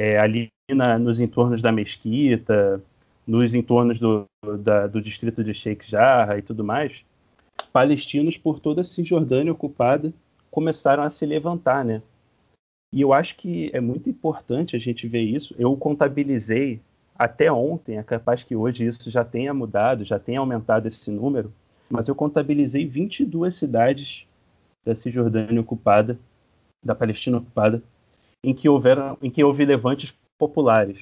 é, ali na, nos entornos da mesquita, nos entornos do, da, do distrito de Sheikh Jarrah e tudo mais, palestinos por toda a Cisjordânia ocupada começaram a se levantar, né? E eu acho que é muito importante a gente ver isso. Eu contabilizei até ontem, é capaz que hoje isso já tenha mudado, já tenha aumentado esse número, mas eu contabilizei 22 cidades da Cisjordânia ocupada, da Palestina ocupada, em que houveram, em que houve levantes populares.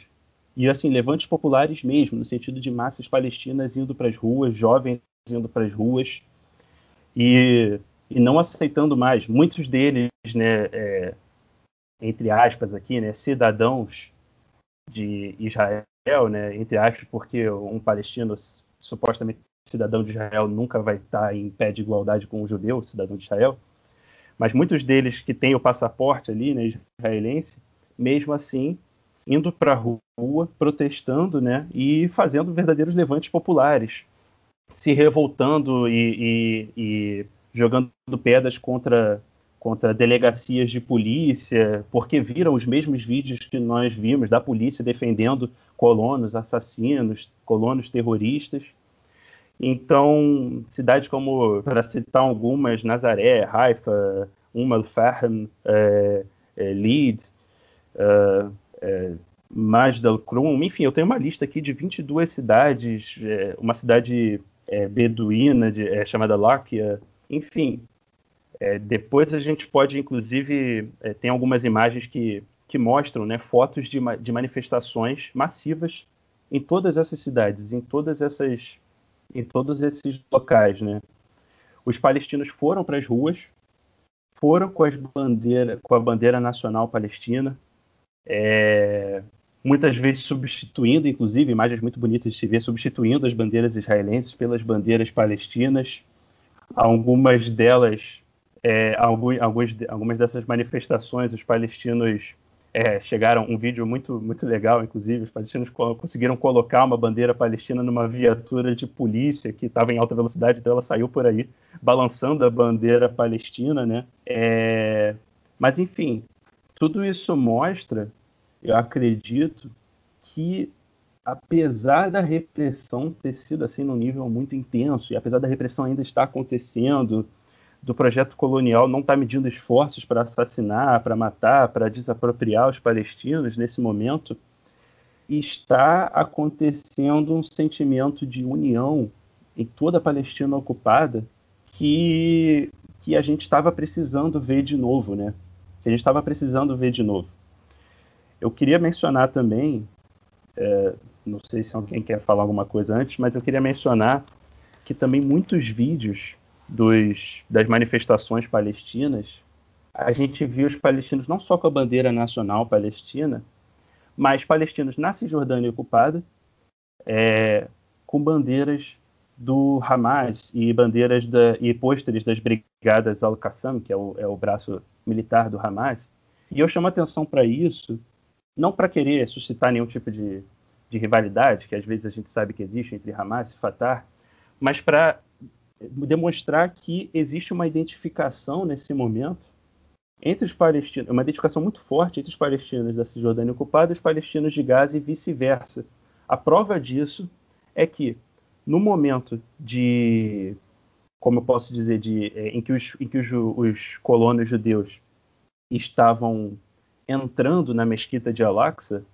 E assim, levantes populares mesmo, no sentido de massas palestinas indo para as ruas, jovens indo para as ruas e, e não aceitando mais. Muitos deles, né, é, entre aspas aqui, né, cidadãos de Israel, né, entre aspas, porque um palestino supostamente cidadão de Israel nunca vai estar em pé de igualdade com um judeu, cidadão de Israel mas muitos deles que têm o passaporte ali, né, israelense, mesmo assim, indo para a rua, protestando, né, e fazendo verdadeiros levantes populares, se revoltando e, e, e jogando pedras contra contra delegacias de polícia, porque viram os mesmos vídeos que nós vimos da polícia defendendo colonos assassinos, colonos terroristas. Então, cidades como, para citar algumas, Nazaré, Haifa, Umm al-Fahm, é, é, Lead, é, é Majd al-Krum, enfim, eu tenho uma lista aqui de 22 cidades, é, uma cidade beduína de, chamada Láquia, enfim. depois a gente pode, inclusive, tem algumas imagens que, que mostram né, fotos de, de manifestações massivas em todas essas cidades, em todas essas em todos esses locais, né? Os palestinos foram para as ruas, foram com, bandeira, com a bandeira nacional palestina, é, muitas vezes substituindo, inclusive, imagens muito bonitas de se ver, substituindo as bandeiras israelenses pelas bandeiras palestinas. Algumas delas, é, algumas dessas manifestações, os palestinos é, chegaram um vídeo muito muito legal, inclusive os palestinos conseguiram colocar uma bandeira palestina numa viatura de polícia que estava em alta velocidade, então ela saiu por aí balançando a bandeira palestina, né? É, mas enfim, tudo isso mostra, eu acredito, que apesar da repressão ter sido assim num nível muito intenso e apesar da repressão ainda estar acontecendo do projeto colonial não está medindo esforços para assassinar, para matar, para desapropriar os palestinos nesse momento, está acontecendo um sentimento de união em toda a Palestina ocupada que, que a gente estava precisando ver de novo, né? Que a gente estava precisando ver de novo. Eu queria mencionar também, é, não sei se alguém quer falar alguma coisa antes, mas eu queria mencionar que também muitos vídeos dos, das manifestações palestinas, a gente viu os palestinos não só com a bandeira nacional palestina, mas palestinos na Cisjordânia ocupada, é, com bandeiras do Hamas e bandeiras da, e pôsteres das brigadas Al-Qassam, que é o, é o braço militar do Hamas. E eu chamo atenção para isso, não para querer suscitar nenhum tipo de, de rivalidade, que às vezes a gente sabe que existe entre Hamas e Fatah, mas para demonstrar que existe uma identificação nesse momento entre os palestinos, uma identificação muito forte entre os palestinos da Cisjordânia ocupada e os palestinos de Gaza e vice-versa. A prova disso é que no momento de, como eu posso dizer, de, é, em que, os, em que os, os colonos judeus estavam entrando na mesquita de Al-Aqsa,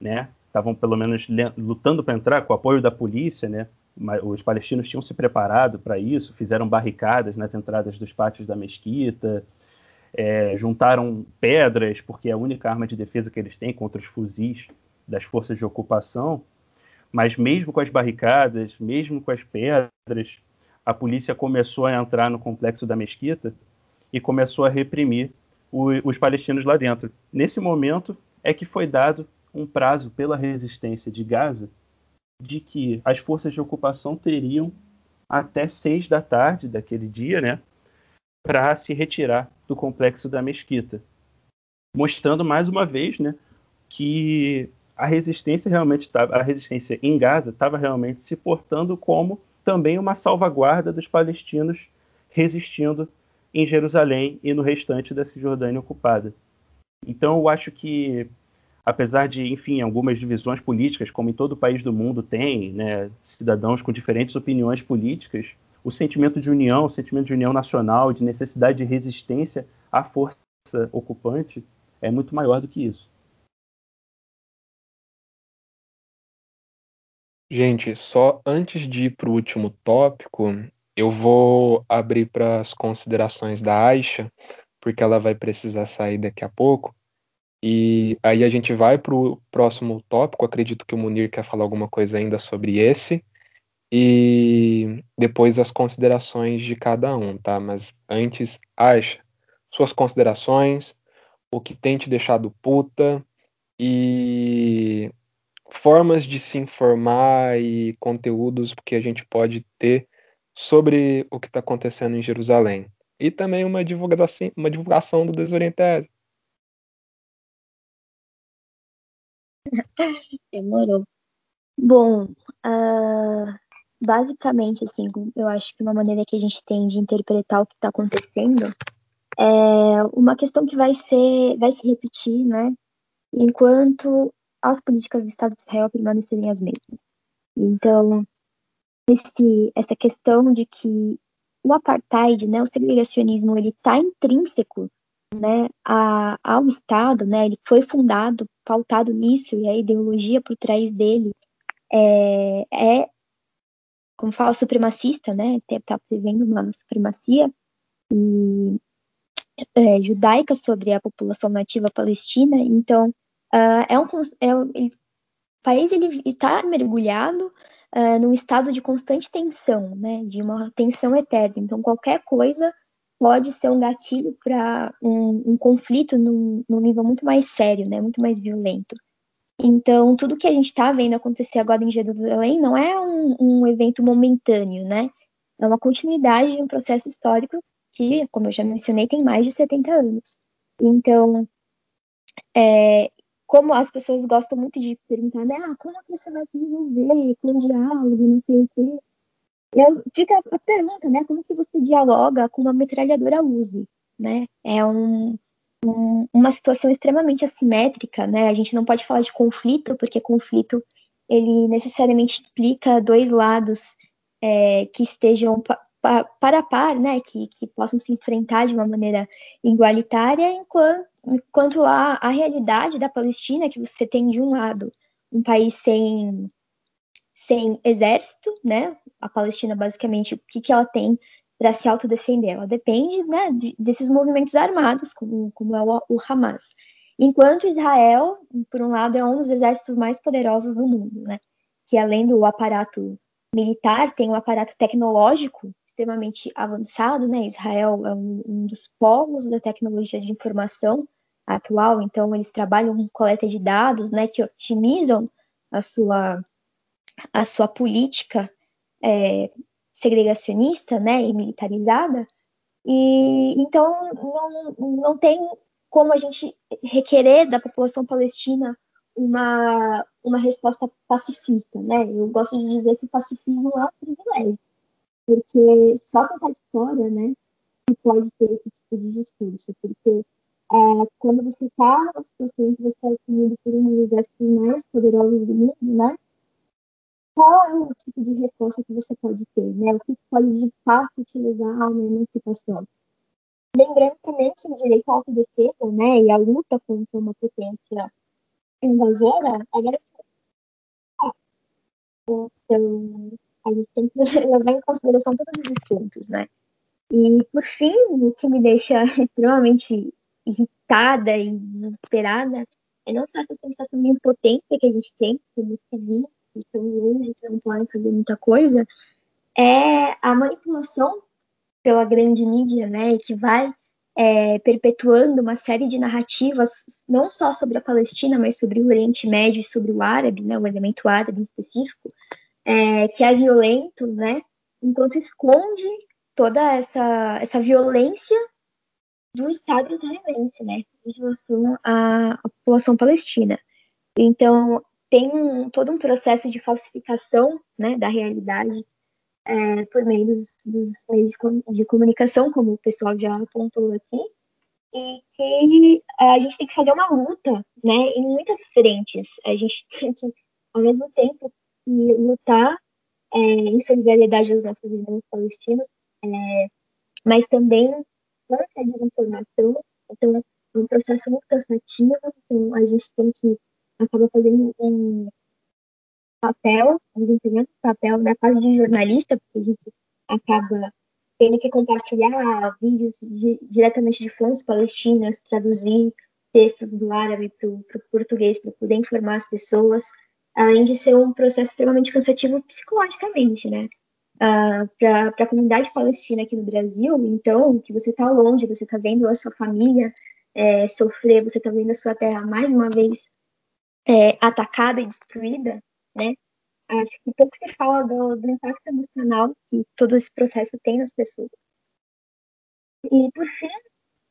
né? Estavam pelo menos lutando para entrar com o apoio da polícia, né? Os palestinos tinham se preparado para isso, fizeram barricadas nas entradas dos pátios da mesquita, é, juntaram pedras, porque é a única arma de defesa que eles têm contra os fuzis das forças de ocupação. Mas mesmo com as barricadas, mesmo com as pedras, a polícia começou a entrar no complexo da mesquita e começou a reprimir o, os palestinos lá dentro. Nesse momento é que foi dado um prazo pela resistência de Gaza de que as forças de ocupação teriam até seis da tarde daquele dia, né, para se retirar do complexo da mesquita, mostrando mais uma vez, né, que a resistência realmente estava, a resistência em Gaza estava realmente se portando como também uma salvaguarda dos palestinos resistindo em Jerusalém e no restante da Cisjordânia ocupada. Então, eu acho que, apesar de, enfim, algumas divisões políticas, como em todo país do mundo tem, né, cidadãos com diferentes opiniões políticas, o sentimento de união, o sentimento de união nacional, de necessidade de resistência à força ocupante é muito maior do que isso. Gente, só antes de ir para o último tópico, eu vou abrir para as considerações da Aisha, porque ela vai precisar sair daqui a pouco. E aí a gente vai para o próximo tópico. Acredito que o Munir quer falar alguma coisa ainda sobre esse. E depois as considerações de cada um, tá? Mas antes, Aisha, suas considerações, o que tem te deixado puta e formas de se informar e conteúdos que a gente pode ter sobre o que está acontecendo em Jerusalém. E também uma divulgação, uma divulgação do Desorientado. Demorou. Bom, uh, basicamente, assim, eu acho que uma maneira que a gente tem de interpretar o que está acontecendo é uma questão que vai ser, vai se repetir, né? Enquanto as políticas do Estado de Israel permanecerem as mesmas. Então, esse, essa questão de que o apartheid, né, o segregacionismo, ele está intrínseco né, a, ao Estado, né, ele foi fundado, pautado nisso, e a ideologia por trás dele é, é como fala, supremacista, né, está vivendo uma supremacia e, é, judaica sobre a população nativa palestina, então uh, é um, é, ele, o país ele está mergulhado uh, num estado de constante tensão, né, de uma tensão eterna. Então, qualquer coisa pode ser um gatilho para um, um, conflito num, num, nível muito mais sério, né, muito mais violento. Então, tudo que a gente está vendo acontecer agora em Jerusalém não é um, um, evento momentâneo, né? É uma continuidade de um processo histórico que, como eu já mencionei, tem mais de 70 anos. Então, é, como as pessoas gostam muito de perguntar, né? Ah, como é que você vai se resolver com diálogo, não sei o quê. Eu, fica a pergunta, né? Como que você dialoga com uma metralhadora Uzi, né? É um, um, uma situação extremamente assimétrica, né? A gente não pode falar de conflito, porque conflito ele necessariamente implica dois lados é, que estejam para a par, né, que, que possam se enfrentar de uma maneira igualitária, enquanto, enquanto a, a realidade da Palestina, que você tem de um lado um país sem, sem exército, né, a Palestina basicamente, o que, que ela tem para se autodefender? Ela depende né, de, desses movimentos armados, como, como é o, o Hamas. Enquanto Israel, por um lado, é um dos exércitos mais poderosos do mundo, né, que além do aparato militar, tem um aparato tecnológico extremamente avançado, né? Israel é um, um dos polos da tecnologia de informação atual, então eles trabalham com coleta de dados, né, que otimizam a sua a sua política é, segregacionista, né, e militarizada. E então não, não tem como a gente requerer da população palestina uma, uma resposta pacifista, né? Eu gosto de dizer que o pacifismo é um privilégio porque só quem está de fora, né, que pode ter esse tipo de discurso, porque é, quando você está numa situação em que você é oprimido por um dos exércitos mais poderosos do mundo, né, qual é o tipo de resposta que você pode ter, né? O que pode de fato te levar a emancipação. Lembrando também que o direito à autodefesa, né, e a luta contra uma potência invasora é garantida. Então, a gente tem que levar em consideração todos esses pontos, né? E, por fim, o que me deixa extremamente irritada e desesperada é não só essa sensação de impotência que a gente tem como civis, estão longe, que não podem fazer muita coisa, é a manipulação pela grande mídia, né, que vai é, perpetuando uma série de narrativas, não só sobre a Palestina, mas sobre o Oriente Médio e sobre o árabe, né, o elemento árabe em específico, é, que é violento, né, enquanto esconde toda essa, essa violência do Estado israelense, né, em relação à, à população palestina. Então, tem um, todo um processo de falsificação né, da realidade é, por meio dos, dos meios de, de, comunicação, como o pessoal já apontou aqui, e que é, a gente tem que fazer uma luta né, em muitas frentes. A gente tem que, ao mesmo tempo, lutar é, em solidariedade aos nossos irmãos palestinos, é, mas também contra a desinformação. Então, é um processo muito cansativo, então a gente tem que acabar fazendo um papel, desempenhando um papel na fase de jornalista, porque a gente acaba tendo que compartilhar vídeos de, diretamente de fontes palestinas, traduzir textos do árabe para o português para poder informar as pessoas, além de ser um processo extremamente cansativo psicologicamente, né? Uh, para a comunidade palestina aqui no Brasil, então, que você está longe, você está vendo a sua família é, sofrer, você está vendo a sua terra mais uma vez é, atacada e destruída, né? Acho que pouco se fala do, do, impacto emocional que todo esse processo tem nas pessoas. E, por fim,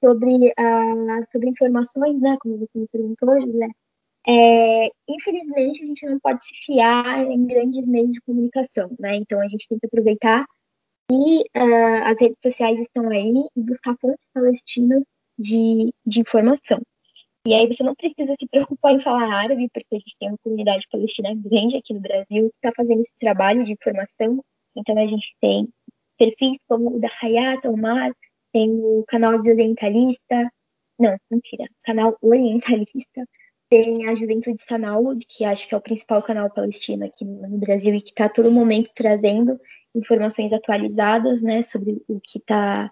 sobre, uh, sobre informações, né, como você me perguntou, José, é, infelizmente a gente não pode se fiar em grandes meios de comunicação, né? Então a gente tem que aproveitar que uh, as redes sociais estão aí e buscar fontes palestinas de, de informação. E aí você não precisa se preocupar em falar árabe, porque a gente tem uma comunidade palestina grande aqui no Brasil que está fazendo esse trabalho de informação. Então a gente tem perfis como o da Hayat Omar, tem o canal de Orientalista, não, mentira, canal Orientalista, tem a Juventude Sanaud, que acho que é o principal canal palestino aqui no Brasil e que está todo momento trazendo informações atualizadas, né, sobre o que está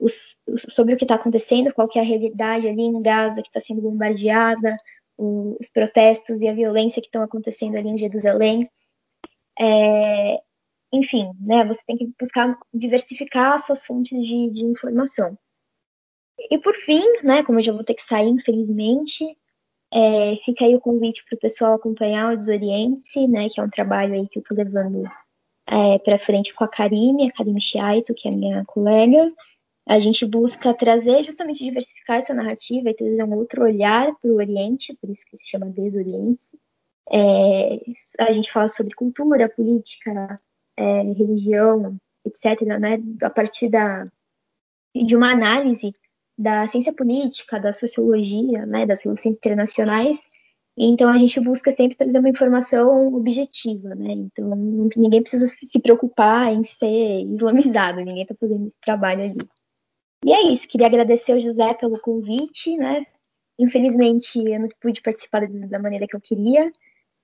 os, sobre o que está acontecendo, qual que é a realidade ali em Gaza, que está sendo bombardeada, o, os protestos e a violência que estão acontecendo ali em Jerusalém. É, enfim, né, você tem que buscar diversificar as suas fontes de, de informação. E por fim, né, como eu já vou ter que sair, infelizmente, é, fica aí o convite para o pessoal acompanhar o Desoriente-se, né, que é um trabalho aí que eu estou levando é, para frente com a Karine, a Karine Chiaito, que é minha colega, a gente busca trazer, justamente diversificar essa narrativa e trazer um outro olhar para o Oriente, por isso que se chama Desoriente. É, a gente fala sobre cultura, política, é, religião, etc., né, a partir da, de uma análise da ciência política, da sociologia, né, das relações internacionais. Então a gente busca sempre trazer uma informação objetiva, né? Então ninguém precisa se preocupar em ser islamizado, ninguém está fazendo esse trabalho ali. E é isso, queria agradecer ao José pelo convite, né? Infelizmente eu não pude participar da maneira que eu queria,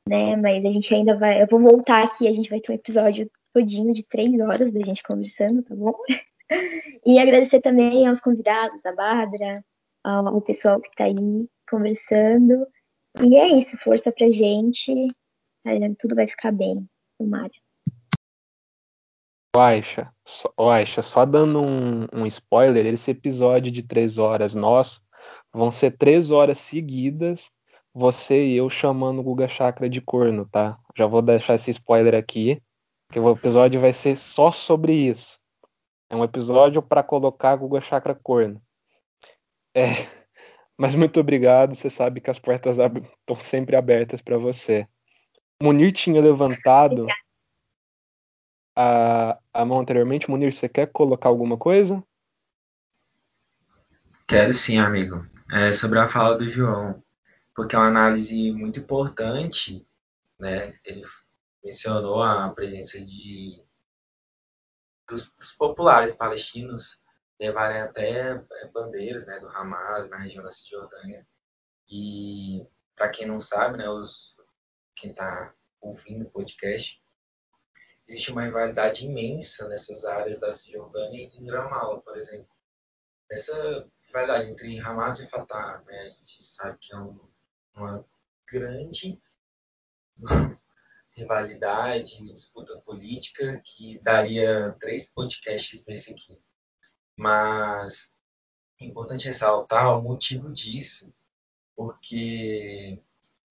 né? Mas a gente ainda vai. Eu vou voltar aqui, a gente vai ter um episódio todinho de três horas da gente conversando, tá bom? E agradecer também aos convidados, a Bárbara, ao, pessoal que está aí conversando. E é isso, força pra gente. Tudo vai ficar bem, tomara. Aixa, só, Aixa, só dando um, um, spoiler, esse episódio de três horas nós vão ser três horas seguidas, você e eu chamando o Guga Chakra de corno, tá? Já vou deixar esse spoiler aqui, que o episódio vai ser só sobre isso. É um episódio para colocar Guga Chakra corno. É, mas muito obrigado, você sabe que as portas estão sempre abertas para você. Munir tinha levantado a, a mão anteriormente. Munir, você quer colocar alguma coisa? Quero sim, amigo. É sobre a fala do João, porque é uma análise muito importante, né? Ele, mencionou a presença de dos, dos populares palestinos levarem até é, bandeiras né, do Hamas na região da Cisjordânia. E, para quem não sabe, né, os, quem está ouvindo o podcast, existe uma rivalidade imensa nessas áreas da Cisjordânia e em Ramallah, por exemplo. Essa rivalidade entre Hamas e Fatah, né, a gente sabe que é um, uma grande rivalidade, disputa política que daria três podcasts desse aqui. Mas é importante ressaltar o motivo disso, porque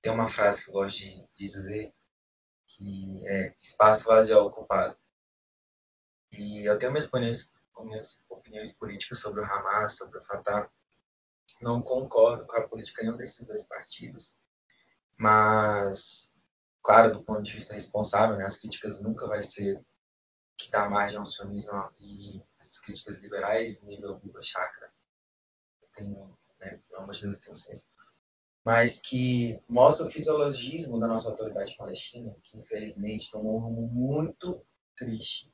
tem uma frase que eu gosto de dizer que é espaço vazio ocupado. E eu tenho minhas opiniões, minhas opiniões políticas sobre o Hamas, sobre o Fatah. Não concordo com a política nenhum desses dois partidos, mas, claro, do ponto de vista responsável, né, as críticas nunca vai ser que dá margem ao sionismo e as críticas liberais nível Viva Chakra. Tem, né, pelo de Deus, senso mas que mostra o fisiologismo da nossa autoridade palestina, que infelizmente tomou um rumo muito triste.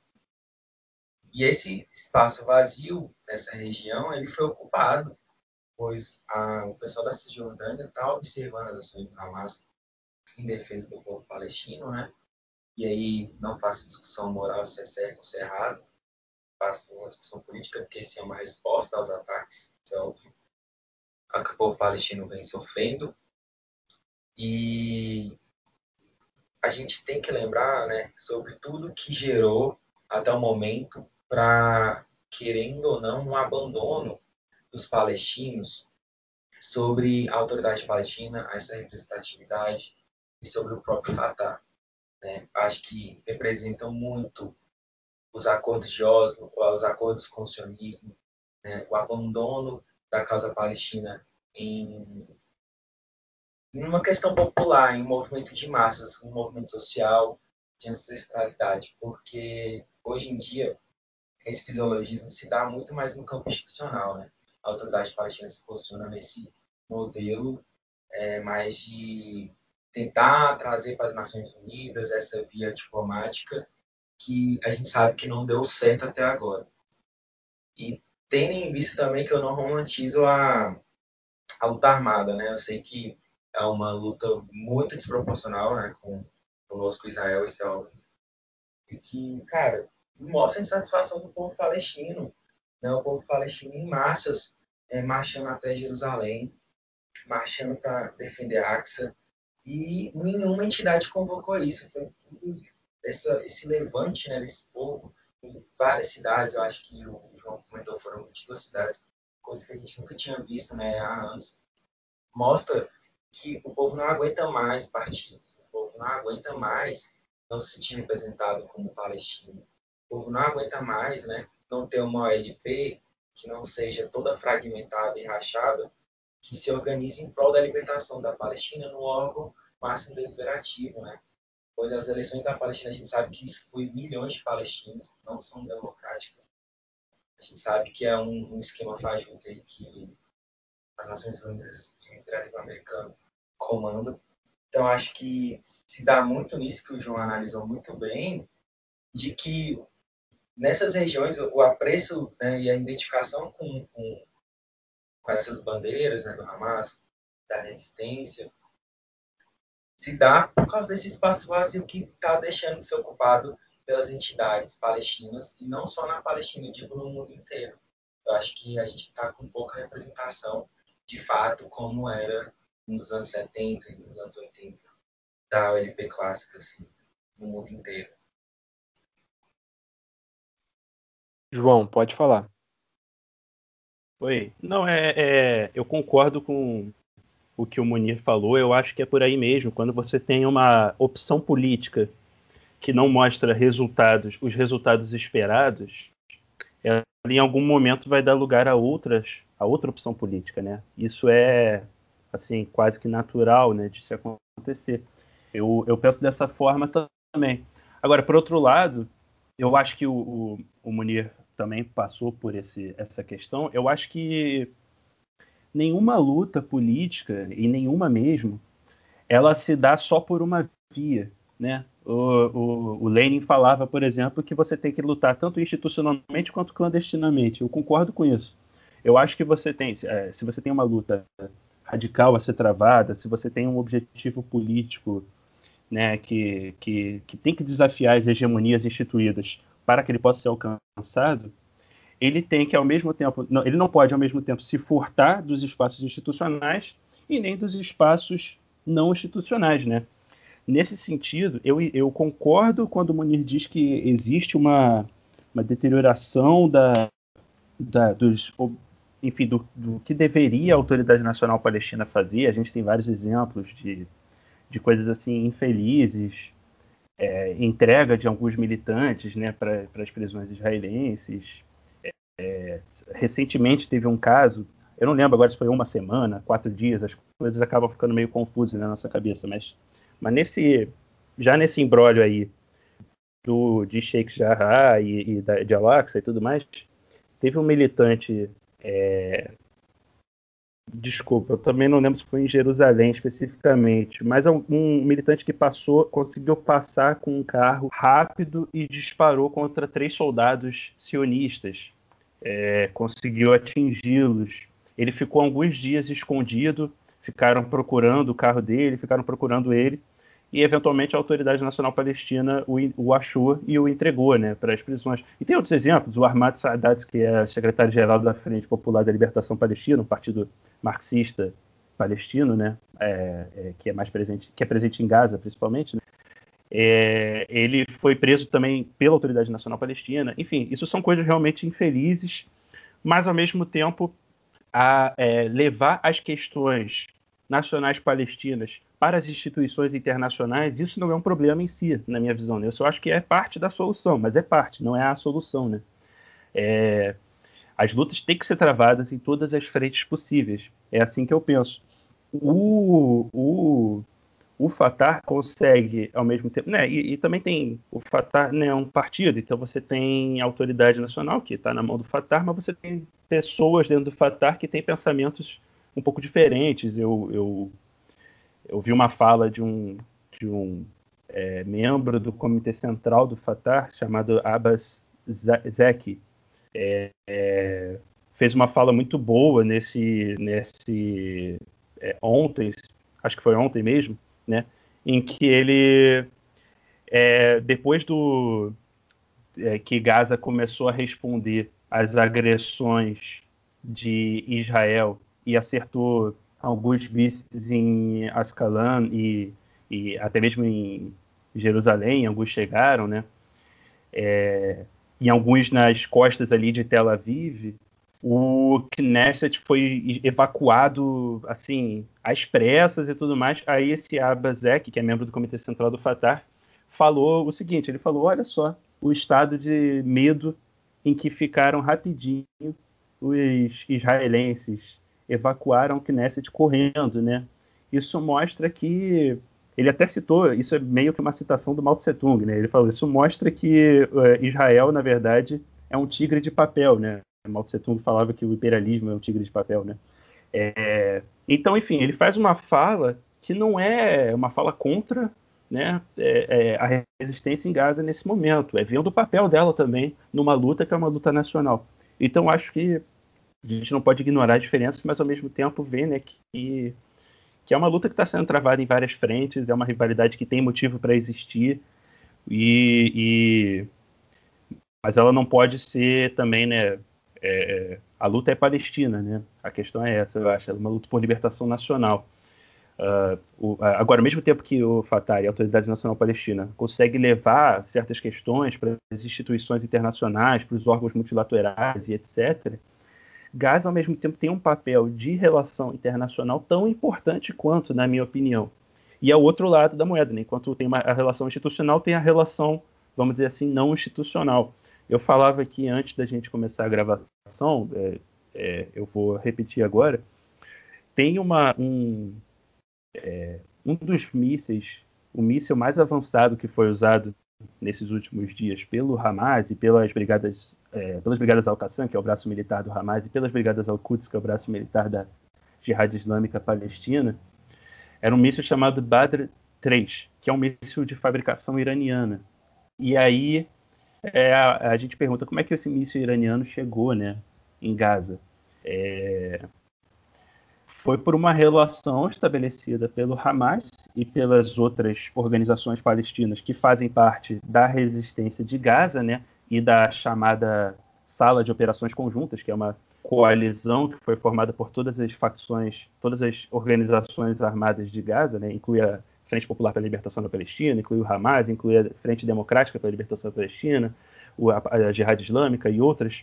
E esse espaço vazio nessa região ele foi ocupado, pois a, o pessoal da Cisjordânia está observando as ações do Hamas em defesa do povo palestino, né? E aí não faço discussão moral se é certo ou se é errado, faço uma discussão política, porque isso é uma resposta aos ataques, isso é óbvio a que o palestino vem sofrendo. E a gente tem que lembrar né, sobre tudo que gerou até o momento para, querendo ou não, um abandono dos palestinos sobre a autoridade palestina, essa representatividade e sobre o próprio Fatah. Né? Acho que representam muito os acordos de Oslo, os acordos com o sionismo, né? o abandono da causa palestina em, em uma questão popular, em um movimento de massas, um movimento social de ancestralidade, porque hoje em dia esse fisiologismo se dá muito mais no campo institucional, né? A autoridade palestina se posiciona nesse modelo é, mais de tentar trazer para as Nações Unidas essa via diplomática que a gente sabe que não deu certo até agora. E tendo em vista também que eu não romantizo a, a luta armada, né? Eu sei que é uma luta muito desproporcional, né, com conosco Israel, isso é óbvio. E que, cara, mostra a insatisfação do povo palestino, né? O povo palestino em massas é, marchando até Jerusalém, marchando para defender Axa, e nenhuma entidade convocou isso. Foi essa, esse levante né, desse povo em várias cidades, eu acho que o João comentou, foram 22 cidades, coisa que a gente nunca tinha visto né, há anos. Mostra que o povo não aguenta mais partidos, o povo não aguenta mais não se sentir representado como palestino. O povo não aguenta mais né, não ter uma OLP que não seja toda fragmentada e rachada, que se organize em prol da libertação da Palestina no órgão máximo deliberativo, né? Pois as eleições da Palestina a gente sabe que exclui milhões de palestinos, não são democráticas. A gente sabe que é um, um esquema fajuto que as Nações Unidas e o imperialismo americano comandam. Então, acho que se dá muito nisso que o João analisou muito bem, de que nessas regiões o apreço né, e a identificação com, com, com essas bandeiras né, do Hamas, da resistência, se dá por causa desse espaço vazio que está deixando de ser ocupado pelas entidades palestinas, e não só na Palestina, digo no mundo inteiro. Eu acho que a gente está com pouca representação, de fato, como era nos anos 70 e nos anos 80, da OLP clássica, assim, no mundo inteiro. João, pode falar. Oi. Não, é, é, eu concordo com o que o Munir falou. Eu acho que é por aí mesmo. Quando você tem uma opção política que não mostra resultados, os resultados esperados, ela em algum momento vai dar lugar a outras, a outra opção política, né? Isso é assim quase que natural, né, de se acontecer. Eu, eu penso dessa forma também. Agora, por outro lado, eu acho que o, o, o Munir também passou por esse, essa questão. Eu acho que nenhuma luta política e nenhuma mesmo, ela se dá só por uma via, né? o, o, o Lenin falava, por exemplo, que você tem que lutar tanto institucionalmente quanto clandestinamente. Eu concordo com isso. Eu acho que você tem, é, se você tem uma luta radical a ser travada, se você tem um objetivo político né, que, que, que tem que desafiar as hegemonias instituídas para que ele possa ser alcançado, ele tem que ao mesmo tempo, não, ele não pode ao mesmo tempo se furtar dos espaços institucionais e nem dos espaços não institucionais, né? Nesse sentido, eu, eu concordo quando o Munir diz que existe uma, uma deterioração da, da, dos, enfim, do, do, que deveria a Autoridade Nacional Palestina fazer. A gente tem vários exemplos de, de coisas assim infelizes, é, entrega de alguns militantes né, para as prisões israelenses. É, recentemente teve um caso, eu não lembro agora se foi uma semana, quatro dias, as coisas acabam ficando meio confusas na nossa cabeça, mas mas nesse, já nesse embrólio aí do, de Sheikh Jarrah e, e da, de Al-Aqsa e tudo mais, teve um militante. É, desculpa, eu também não lembro se foi em Jerusalém especificamente, mas um, um militante que passou, conseguiu passar com um carro rápido e disparou contra três soldados sionistas. É, conseguiu atingi-los. Ele ficou alguns dias escondido, ficaram procurando o carro dele, ficaram procurando ele e eventualmente a Autoridade Nacional Palestina o, o achou e o entregou né, para as prisões. E tem outros exemplos, o Ahmad Sadat, que é secretário-geral da Frente Popular da Libertação Palestina, um partido marxista palestino, né, é, é, que é mais presente, que é presente em Gaza principalmente, né, é, ele foi preso também pela Autoridade Nacional Palestina. Enfim, isso são coisas realmente infelizes, mas ao mesmo tempo a é, levar as questões nacionais palestinas para as instituições internacionais, isso não é um problema em si, na minha visão. Né? Eu só acho que é parte da solução, mas é parte, não é a solução. Né? É, as lutas têm que ser travadas em todas as frentes possíveis. É assim que eu penso. O, o, o Fatah consegue, ao mesmo tempo. Né, e, e também tem. O Fatah né, é um partido, então você tem autoridade nacional, que está na mão do Fatah, mas você tem pessoas dentro do Fatah que têm pensamentos um pouco diferentes. Eu, eu eu vi uma fala de um, de um é, membro do Comitê Central do Fatah, chamado Abbas Zeki, é, é, fez uma fala muito boa nesse, nesse é, ontem, acho que foi ontem mesmo, né, em que ele, é, depois do é, que Gaza começou a responder às agressões de Israel e acertou alguns vistos em Ascalon e, e até mesmo em Jerusalém, alguns chegaram, né? É, em alguns nas costas ali de Tel Aviv, o Knesset foi evacuado assim às pressas e tudo mais. Aí esse Abazek, que é membro do Comitê Central do Fatah, falou o seguinte: ele falou, olha só, o estado de medo em que ficaram rapidinho os israelenses evacuaram o Knesset correndo, né? Isso mostra que ele até citou, isso é meio que uma citação do Mao Tse Tung, né? Ele falou, isso mostra que uh, Israel, na verdade, é um tigre de papel, né? Mao Tse Tung falava que o imperialismo é um tigre de papel, né? É, então, enfim, ele faz uma fala que não é uma fala contra né, é, é, a resistência em Gaza nesse momento, é vendo o papel dela também numa luta que é uma luta nacional. Então, acho que a gente não pode ignorar as diferenças, mas ao mesmo tempo ver né, que, que é uma luta que está sendo travada em várias frentes, é uma rivalidade que tem motivo para existir, e, e, mas ela não pode ser também, né? É, a luta é palestina, né? A questão é essa, eu acho, é uma luta por libertação nacional. Uh, o, agora, ao mesmo tempo que o Fatah e a Autoridade Nacional Palestina consegue levar certas questões para as instituições internacionais, para os órgãos multilaterais e etc., Gaza, ao mesmo tempo, tem um papel de relação internacional tão importante quanto, na minha opinião. E é o outro lado da moeda, né? enquanto tem uma, a relação institucional, tem a relação, vamos dizer assim, não institucional. Eu falava aqui antes da gente começar a gravação, é, é, eu vou repetir agora, tem uma, um, é, um dos mísseis, o míssil mais avançado que foi usado nesses últimos dias pelo Hamas e pelas brigadas é, pelas brigadas Al-Qassam, que é o braço militar do Hamas, e pelas brigadas Al-Quds, que é o braço militar da Jihad Islâmica Palestina, era um míssil chamado Badr 3. que é um míssil de fabricação iraniana. E aí é, a, a, gente pergunta como é que esse míssil iraniano chegou né, em Gaza. É, foi por uma relação estabelecida pelo Hamas e pelas outras organizações palestinas que fazem parte da resistência de Gaza, né, e da chamada Sala de Operações Conjuntas, que é uma coalizão que foi formada por todas as facções, todas as organizações armadas de Gaza, né, inclui Frente Popular pela Libertação da Palestina, inclui o Hamas, inclui a Frente Democrática pela Libertação da Palestina, a, a Jihad Islâmica e outras.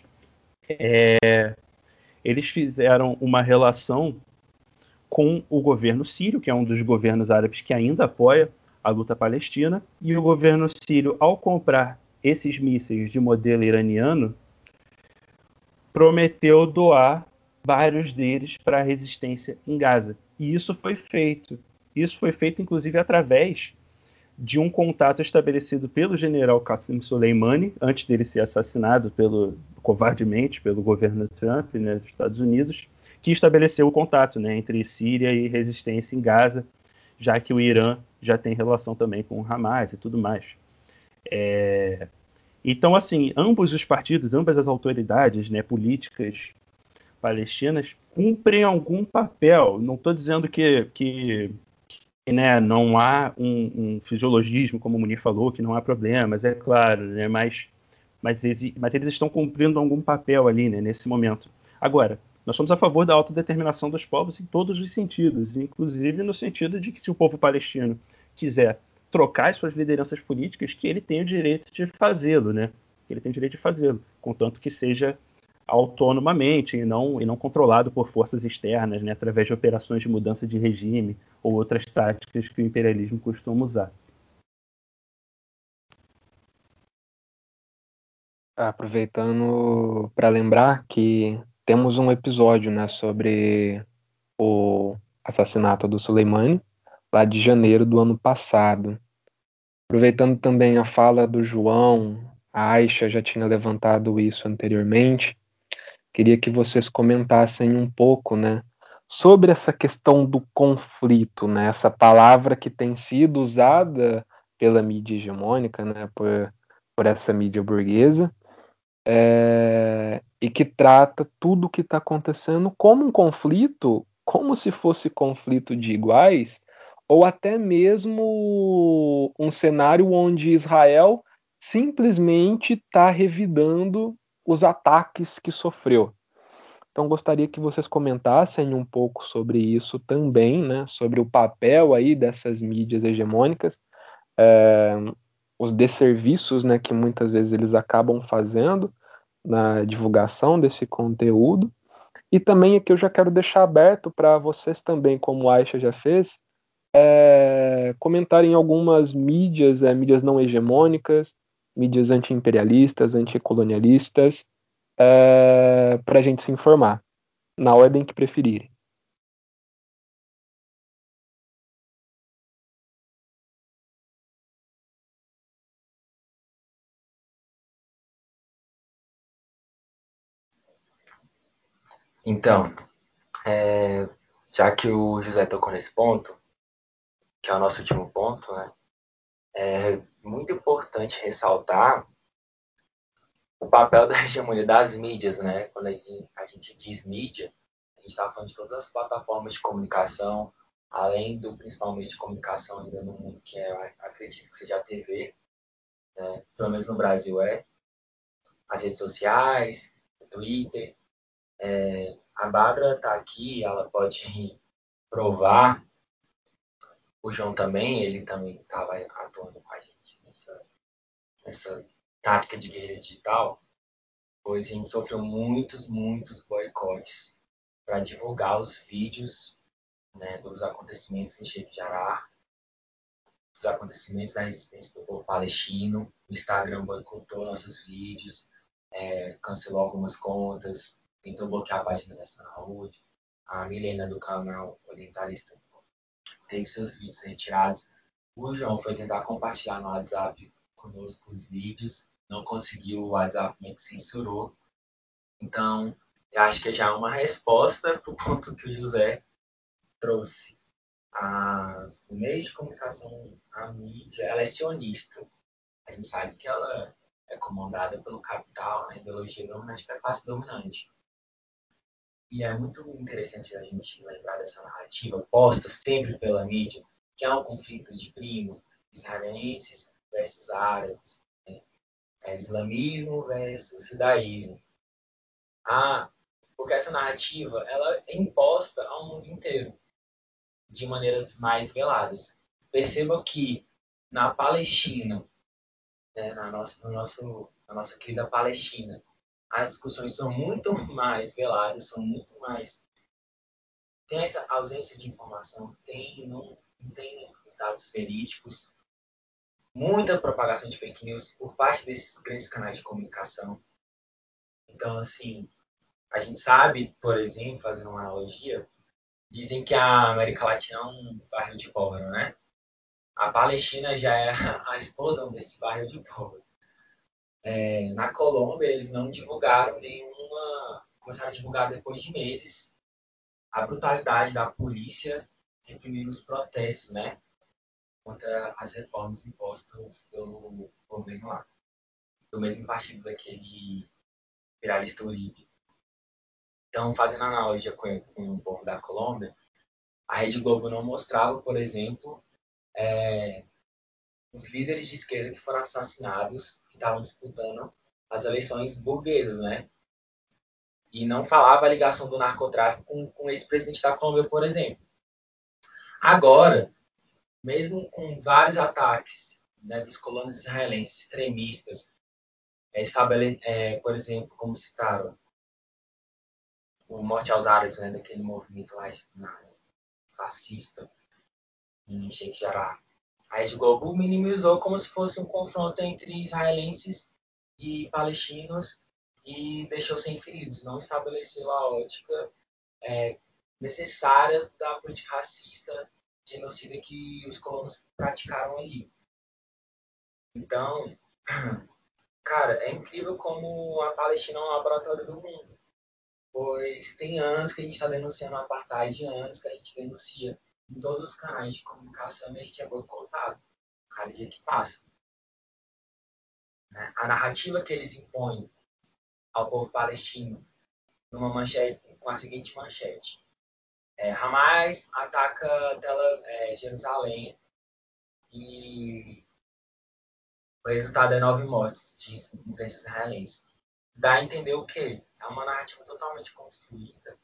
É, eles fizeram uma relação com o governo sírio, que é um dos governos árabes que ainda apoia a luta palestina, e o governo sírio, ao comprar esses mísseis de modelo iraniano, prometeu doar vários deles para a resistência em Gaza. E isso foi feito. Isso foi feito, inclusive, através de um contato estabelecido pelo general Qasem Soleimani, antes dele ser assassinado pelo, covardemente pelo governo Trump né, dos Estados Unidos, que estabeleceu o contato né, entre Síria e resistência em Gaza, já que o Irã já tem relação também com o Hamas e tudo mais. É... Então, assim, ambos os partidos, ambas as autoridades né, políticas palestinas cumprem algum papel. Não estou dizendo que, que, né, não há um, um, fisiologismo, como o Munir falou, que não há problemas, é claro, né, mas, mas, mas eles estão cumprindo algum papel ali né, nesse momento. Agora, nós somos a favor da autodeterminação dos povos em todos os sentidos, inclusive no sentido de que se o povo palestino quiser trocar as suas lideranças políticas, que ele tem o direito de fazê-lo, né? Ele tem o direito de fazê-lo, contanto que seja autonomamente e não, e não controlado por forças externas, né, através de operações de mudança de regime ou outras táticas que o imperialismo costuma usar. Aproveitando para lembrar que temos um episódio né, sobre o assassinato do Soleimani, lá de janeiro do ano passado. Aproveitando também a fala do João, a Aisha já tinha levantado isso anteriormente, queria que vocês comentassem um pouco né, sobre essa questão do conflito, né, essa palavra que tem sido usada pela mídia hegemônica, né, por, por essa mídia burguesa, é, e que trata tudo o que está acontecendo como um conflito, como se fosse conflito de iguais, ou até mesmo um cenário onde Israel simplesmente está revidando os ataques que sofreu. Então gostaria que vocês comentassem um pouco sobre isso também, né, sobre o papel aí dessas mídias hegemônicas, é, os desserviços, né, que muitas vezes eles acabam fazendo na divulgação desse conteúdo. E também aqui eu já quero deixar aberto para vocês também, como a Aisha já fez, é, comentarem algumas mídias, é, mídias não hegemônicas, mídias anti-imperialistas, anticolonialistas, é, para a gente se informar, na ordem que preferirem. Então, é, já que o José tocou nesse ponto, que é o nosso último ponto, né? É muito importante ressaltar o papel da hegemonia das mídias, né? Quando a gente, a gente diz mídia, a gente está falando de todas as plataformas de comunicação, além do principalmente de comunicação ainda no mundo que é, acredito que seja a TV, né? pelo menos no Brasil é, as redes sociais, o Twitter, é, a Bárbara está aqui, ela pode provar. O João também, ele também estava atuando com a gente nessa, nessa tática de guerreira digital, pois a gente sofreu muitos, muitos boicotes para divulgar os vídeos né, dos acontecimentos em Sheikh Jarrah, dos acontecimentos da resistência do povo palestino. O Instagram boicotou nossos vídeos, é, cancelou algumas contas, tentou bloquear a página da saúde. A Milena do canal Orientalista teve seus vídeos retirados. O João foi tentar compartilhar no WhatsApp conosco os vídeos, não conseguiu, o WhatsApp meio que censurou. Então, eu acho que já é uma resposta para o ponto que o José trouxe. as, o meio de comunicação, a mídia, ela é sionista. A gente sabe que ela é comandada pelo capital, a ideologia dominante da classe dominante. E é muito interessante a gente lembrar dessa narrativa posta sempre pela mídia, que é um conflito de primos, israelenses versus árabes, né? é islamismo versus judaísmo. Ah, porque essa narrativa ela é imposta ao mundo inteiro de maneiras mais veladas. Perceba que na Palestina, né, na, nossa, no nosso, na nossa querida Palestina, as discussões são muito mais veladas, são muito mais. Tem essa ausência de informação, tem, não, não tem dados verídicos, muita propagação de fake news por parte desses grandes canais de comunicação. Então, assim, a gente sabe, por exemplo, fazendo uma analogia, dizem que a América Latina é um bairro de pobre, né? A Palestina já é a explosão desse bairro de pobre. É, na Colômbia, eles não divulgaram nenhuma. Começaram a divulgar depois de meses a brutalidade da polícia reprimindo os protestos, né? Contra as reformas impostas pelo governo lá. Do mesmo partido daquele viralista Uribe. Então, fazendo analogia com, com o povo da Colômbia, a Rede Globo não mostrava, por exemplo, é, os líderes de esquerda que foram assassinados, que estavam disputando as eleições burguesas, né? E não falava a ligação do narcotráfico com, com o ex-presidente da Colômbia, por exemplo. Agora, mesmo com vários ataques né, dos colonos israelenses extremistas, é, é, por exemplo, como citaram, o Morte aos Árabes, né, daquele movimento lá fascista em Sheikh Jarrah. A Rede Globo minimizou como se fosse um confronto entre israelenses e palestinos e deixou sem feridos, não estabeleceu a ótica é, necessária da política racista genocida que os colonos praticaram ali. Então, cara, é incrível como a Palestina é um laboratório do mundo pois tem anos que a gente está denunciando o apartheid, anos que a gente denuncia em todos os canais de comunicação e a gente é boicotado cada dia que passa. Né? A narrativa que eles impõem ao povo palestino numa manchete, com a seguinte manchete. É, Hamas ataca tela, é, Jerusalém e o resultado é nove mortes, diz imprensa israelense. Dá a entender o quê? é uma narrativa totalmente construída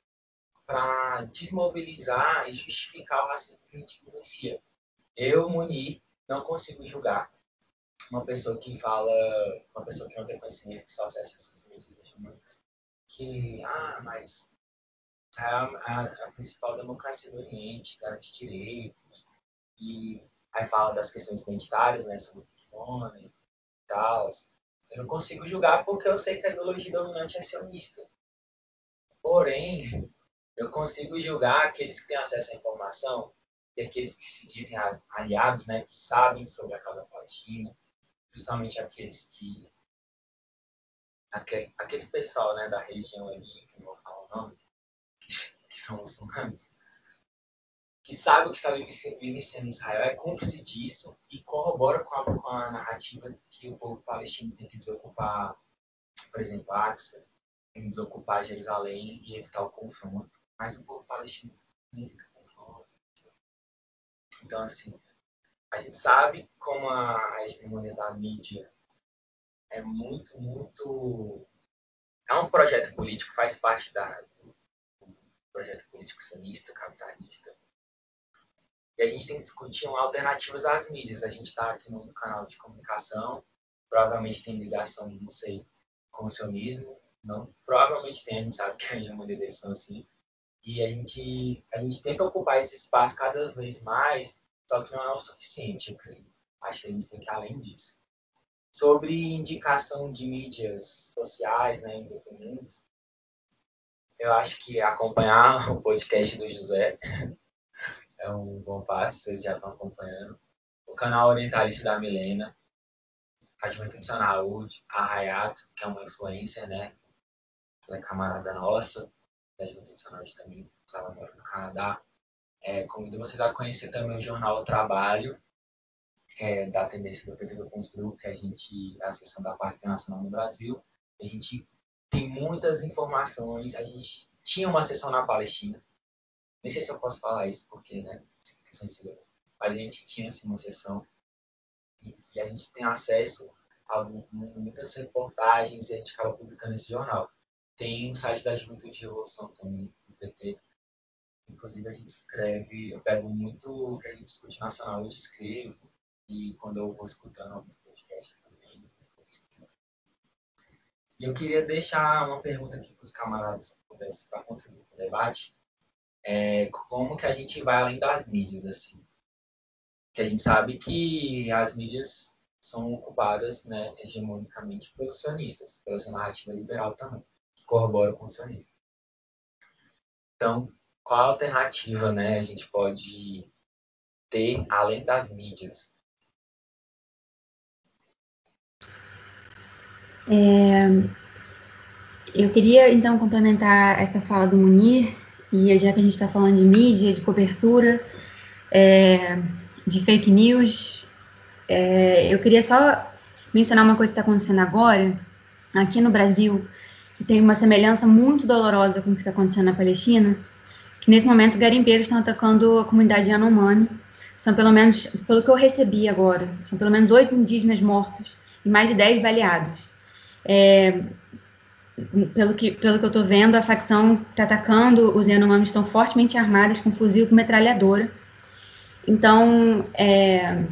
para desmobilizar e justificar o racismo que a gente vivencia. Eu, Munir, não consigo julgar uma pessoa que fala, uma pessoa que não tem conhecimento, que só acessa essas medidas humanas, que, ah, mas é a, a, a, principal democracia do Oriente, garante direitos, e aí fala das questões identitárias, né, sobre o e tal, eu não consigo julgar porque eu sei que a ideologia dominante é sionista. Porém, eu consigo julgar aqueles que têm acesso à informação e aqueles que se dizem aliados, né, que sabem sobre a causa palestina, justamente aqueles que aquele, aquele pessoal, né, da região ali, que não vou falar o nome, que, que são muçulmanos, que sabe o que está vivenciando em Israel, é cúmplice disso e corrobora com a, com a, narrativa que o povo palestino tem que desocupar, por exemplo, Axa, tem que desocupar Jerusalém e evitar o confronto. Mas o povo palestino. Então, assim, a gente sabe como a, a hegemonia da mídia é muito, muito. É um projeto político, faz parte da, do projeto político sionista, capitalista e a gente tem que discutir alternativas às mídias. A gente está aqui no canal de comunicação, provavelmente tem ligação, não sei, com o sionismo. Não, provavelmente tem, a gente sabe que a hegemonia deles são assim. E a gente, a gente tenta ocupar esse espaço cada vez mais, só que não é o suficiente, eu creio. Acho que a gente tem que ir além disso. Sobre indicação de mídias sociais, né, independentes, eu acho que acompanhar o podcast do José é um bom passo, vocês já estão acompanhando. O canal Orientalista da Milena, a Juventude Saúde, a Hayato, que é uma influência, né? Ela é camarada nossa, da Juventude Saúde também, estava morando no Canadá. É, convido vocês a conhecer também o jornal Trabalho, é, da tendência do PT do Constru, que a gente a seção da parte internacional no Brasil. A gente tem muitas informações. A gente tinha uma sessão na Palestina. Nem sei se eu posso falar isso, porque, né, questão de segurança. Mas a gente tinha, assim, uma sessão e, e a gente tem acesso a muitas reportagens e a gente acaba publicando esse jornal. Tem o site da Juventude de Revolução também, do PT. Inclusive, a gente escreve, eu pego muito o que a gente discute nacional, eu escrevo, e quando eu vou escutando alguns podcasts também. E eu queria deixar uma pergunta aqui para os camaradas, para contribuir para o debate. É, como que a gente vai além das mídias, assim? Que a gente sabe que as mídias são ocupadas né, hegemonicamente pelos sionistas, pela sua narrativa liberal também, que corrobora com o sionismo. Então, qual a alternativa né, a gente pode ter além das mídias? É, eu queria então complementar essa fala do Munir, e já que a gente está falando de mídia, de cobertura, é, de fake news, é, eu queria só mencionar uma coisa que está acontecendo agora, aqui no Brasil, tem uma semelhança muito dolorosa com o que está acontecendo na Palestina, que nesse momento garimpeiros estão atacando a comunidade Yanomami. São pelo menos, pelo que eu recebi agora, são pelo menos oito indígenas mortos e mais de dez baleados. É, pelo, que, pelo que eu estou vendo, a facção está atacando, os Yanomamis estão fortemente armados com fuzil com metralhadora. Então, é,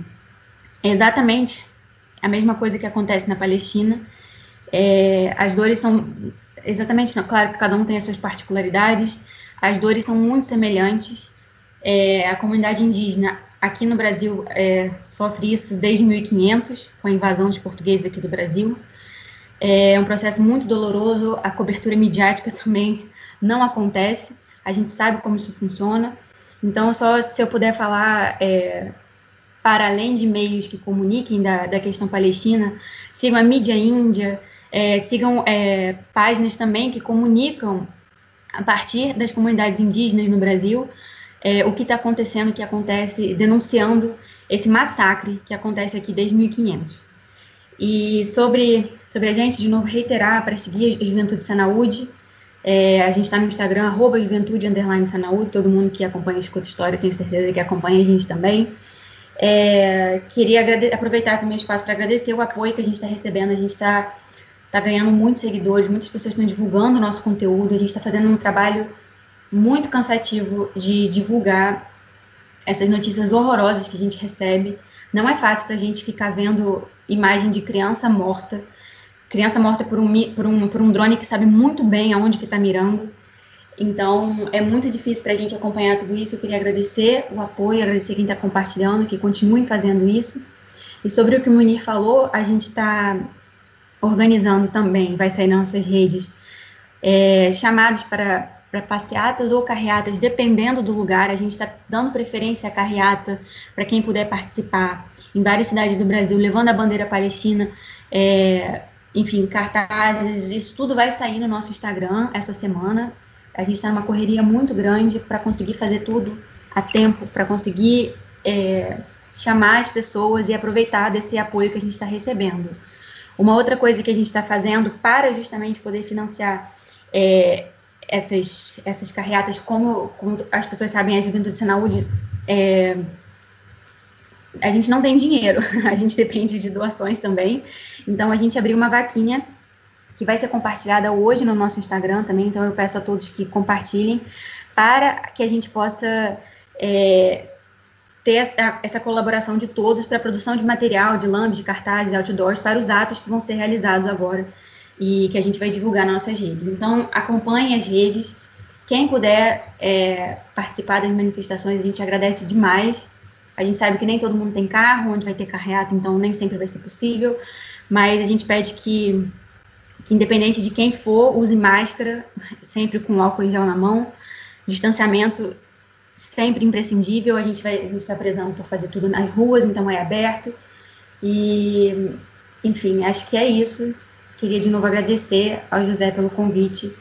é, exatamente a mesma coisa que acontece na Palestina. É, as dores são exatamente, claro que cada um tem as suas particularidades, as dores são muito semelhantes. É, a comunidade indígena aqui no Brasil é, sofre isso desde 1500, com a invasão dos portugueses aqui do Brasil. É um processo muito doloroso, a cobertura midiática também não acontece, a gente sabe como isso funciona. Então, só se eu puder falar, é, para além de meios que comuniquem da, da questão palestina, sigam a mídia índia, é, sigam é, páginas também que comunicam a partir das comunidades indígenas no Brasil é, o que está acontecendo, o que acontece, denunciando esse massacre que acontece aqui desde 1500. E sobre sobre a gente, de novo, reiterar para seguir a Juventude Sanaúde. É, a gente está no Instagram, arroba Juventude Underline Sanaúde. Todo mundo que acompanha Escuta História tem certeza que acompanha a gente também. É, queria aproveitar também o espaço para agradecer o apoio que a gente está recebendo. A gente está tá ganhando muitos seguidores, muitas pessoas estão divulgando o nosso conteúdo. A gente está fazendo um trabalho muito cansativo de divulgar essas notícias horrorosas que a gente recebe. Não é fácil para a gente ficar vendo imagem de criança morta criança morta por um, por um, por um drone que sabe muito bem aonde que está mirando. Então, é muito difícil para a gente acompanhar tudo isso. Eu queria agradecer o apoio, agradecer quem está compartilhando, que continuem fazendo isso. E sobre o que o Munir falou, a gente está organizando também, vai sair nas nossas redes, é, chamados para, para passeatas ou carreatas, dependendo do lugar. A gente está dando preferência à carreata para quem puder participar em várias cidades do Brasil, levando a bandeira palestina. É, enfim, cartazes, isso tudo vai sair no nosso Instagram essa semana. A gente está numa correria muito grande para conseguir fazer tudo a tempo, para conseguir é, chamar as pessoas e aproveitar desse apoio que a gente está recebendo. Uma outra coisa que a gente está fazendo para justamente poder financiar é, essas, essas carreatas, como, como, as pessoas sabem, a Juventude de Saúde é, a gente não tem dinheiro, a gente depende de doações também. Então a gente abriu uma vaquinha que vai ser compartilhada hoje no nosso Instagram também. Então eu peço a todos que compartilhem para que a gente possa é, ter essa, essa, colaboração de todos para a produção de material, de lambes, de cartazes, outdoors para os atos que vão ser realizados agora e que a gente vai divulgar nas nossas redes. Então acompanhem as redes. Quem puder é, participar das manifestações, a gente agradece demais. A gente sabe que nem todo mundo tem carro, onde vai ter carreata, então nem sempre vai ser possível, mas a gente pede que, que independente de quem for, use máscara, sempre com álcool em gel na mão, distanciamento sempre imprescindível, a gente vai, está prezando por fazer tudo nas ruas, então é aberto, e enfim, acho que é isso. Queria de novo agradecer ao José pelo convite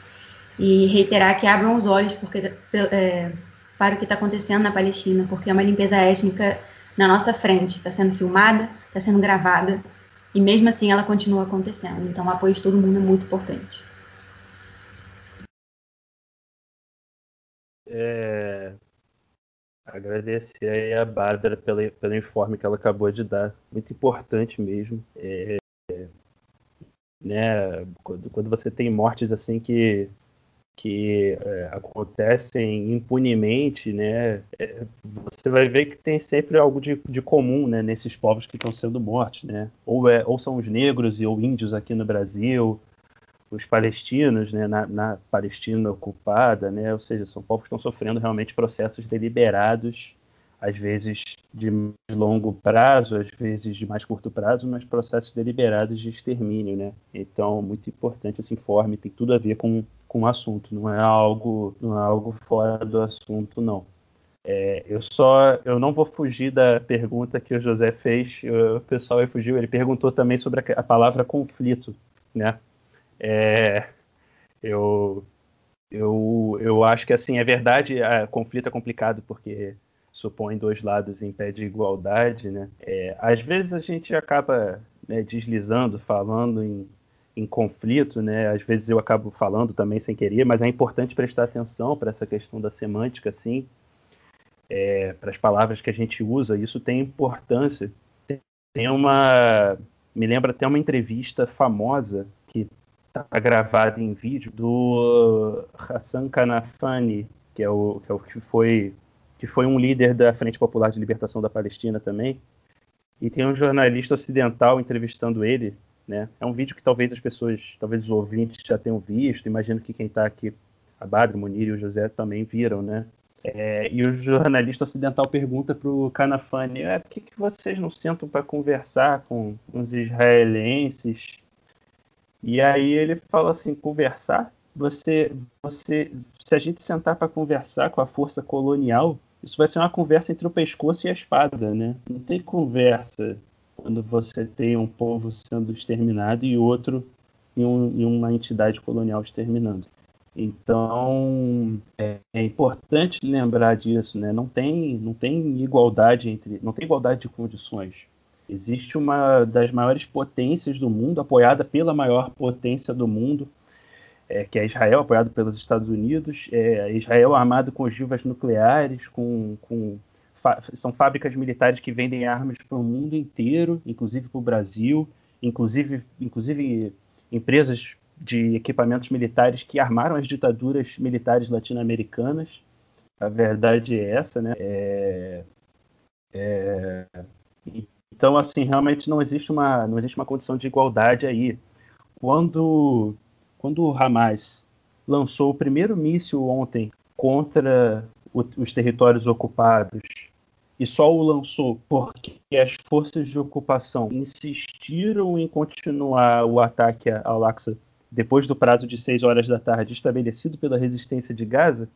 e reiterar que abram os olhos, porque é, para o que está acontecendo na Palestina, porque é uma limpeza étnica na nossa frente, está sendo filmada, está sendo gravada, e mesmo assim ela continua acontecendo. Então, o apoio de todo mundo é muito importante. É, agradecer aí a Bárbara pelo, pelo informe que ela acabou de dar. Muito importante mesmo. É, né, quando, quando, você tem mortes assim que, que é, acontecem impunemente, né, é, você vai ver que tem sempre algo de, de comum né, nesses povos que estão sendo mortos. Né? Ou, é, ou são os negros e ou índios aqui no Brasil, os palestinos né, na, na, Palestina ocupada, né, ou seja, são povos que estão sofrendo realmente processos deliberados, às vezes de longo prazo, às vezes de mais curto prazo, mas processos deliberados de extermínio. Né? Então, muito importante esse informe, tem tudo a ver com, com o assunto, não é algo, não é algo fora do assunto, não. É, eu só eu não vou fugir da pergunta que o José fez, o pessoal fugiu, ele perguntou também sobre a, a palavra conflito, né? É, eu, eu, eu acho que assim é verdade, a, conflito é complicado porque supõe dois lados em pé de igualdade, né? É, às vezes a gente acaba né, deslizando, falando em, em conflito, né? Às vezes eu acabo falando também sem querer, mas é importante prestar atenção para essa questão da semântica, assim, é, para as palavras que a gente usa. Isso tem importância. Tem uma, me lembra até uma entrevista famosa está gravado em vídeo do Hassan Kanafani, que é o que, é o que foi que foi um líder da Frente Popular de Libertação da Palestina também. E tem um jornalista ocidental entrevistando ele, né? É um vídeo que talvez as pessoas, talvez os ouvintes já tenham visto. Imagino que quem está aqui, a Badre, o Munir e o José também viram, né? É, e o jornalista ocidental pergunta para o Kanafani: é, por que, que vocês não sentam para conversar com os israelenses e aí ele fala assim, conversar, você, você, se a gente sentar para conversar com a força colonial, isso vai ser uma conversa entre o pescoço e a espada, né? Não tem conversa quando você tem um povo sendo exterminado e outro em, um, uma entidade colonial exterminando. Então é, é, importante lembrar disso, né? Não tem, não tem igualdade entre, não tem igualdade de condições. Existe uma das maiores potências do mundo, apoiada pela maior potência do mundo, é, que é Israel, apoiado pelos Estados Unidos. É, Israel armado com ogivas nucleares, com, com são fábricas militares que vendem armas para o mundo inteiro, inclusive para o Brasil, inclusive, inclusive empresas de equipamentos militares que armaram as ditaduras militares latino-americanas. A verdade é essa, né? É, é, então, assim, realmente não existe uma, não existe uma condição de igualdade aí. Quando, quando o Hamas lançou o primeiro míssil ontem contra o, os territórios ocupados e só o lançou porque as forças de ocupação insistiram em continuar o ataque ao Al-Aqsa depois do prazo de 6 horas da tarde estabelecido pela resistência de Gaza,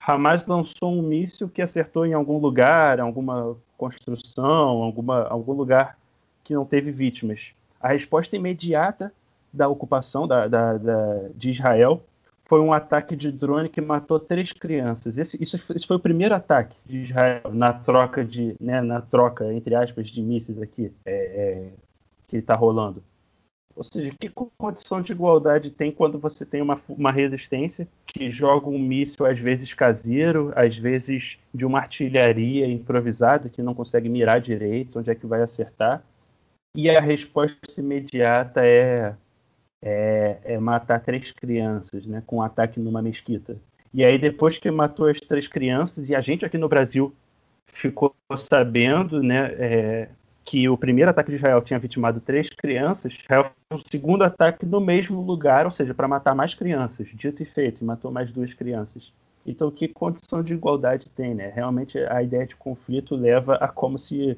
Hamas lançou um míssil que acertou em algum lugar, alguma construção, alguma, algum lugar que não teve vítimas. A resposta imediata da ocupação da, da, da, de Israel foi um ataque de drone que matou três crianças. Esse, isso, esse foi o primeiro ataque de Israel na troca de, né, na troca entre aspas de mísseis aqui é, é, que está rolando. Ou seja, que condição de igualdade tem quando você tem uma, uma resistência que joga um míssil, às vezes caseiro, às vezes de uma artilharia improvisada que não consegue mirar direito, onde é que vai acertar, e a resposta imediata é, é, é matar três crianças, né, com um ataque numa mesquita. E aí, depois que matou as três crianças, e a gente aqui no Brasil ficou sabendo, né, é, que o primeiro ataque de Israel tinha vitimado três crianças, Israel fez o segundo ataque no mesmo lugar, ou seja, para matar mais crianças. Dito e feito, matou mais duas crianças. Então, que condição de igualdade tem, né? Realmente, a ideia de conflito leva a como se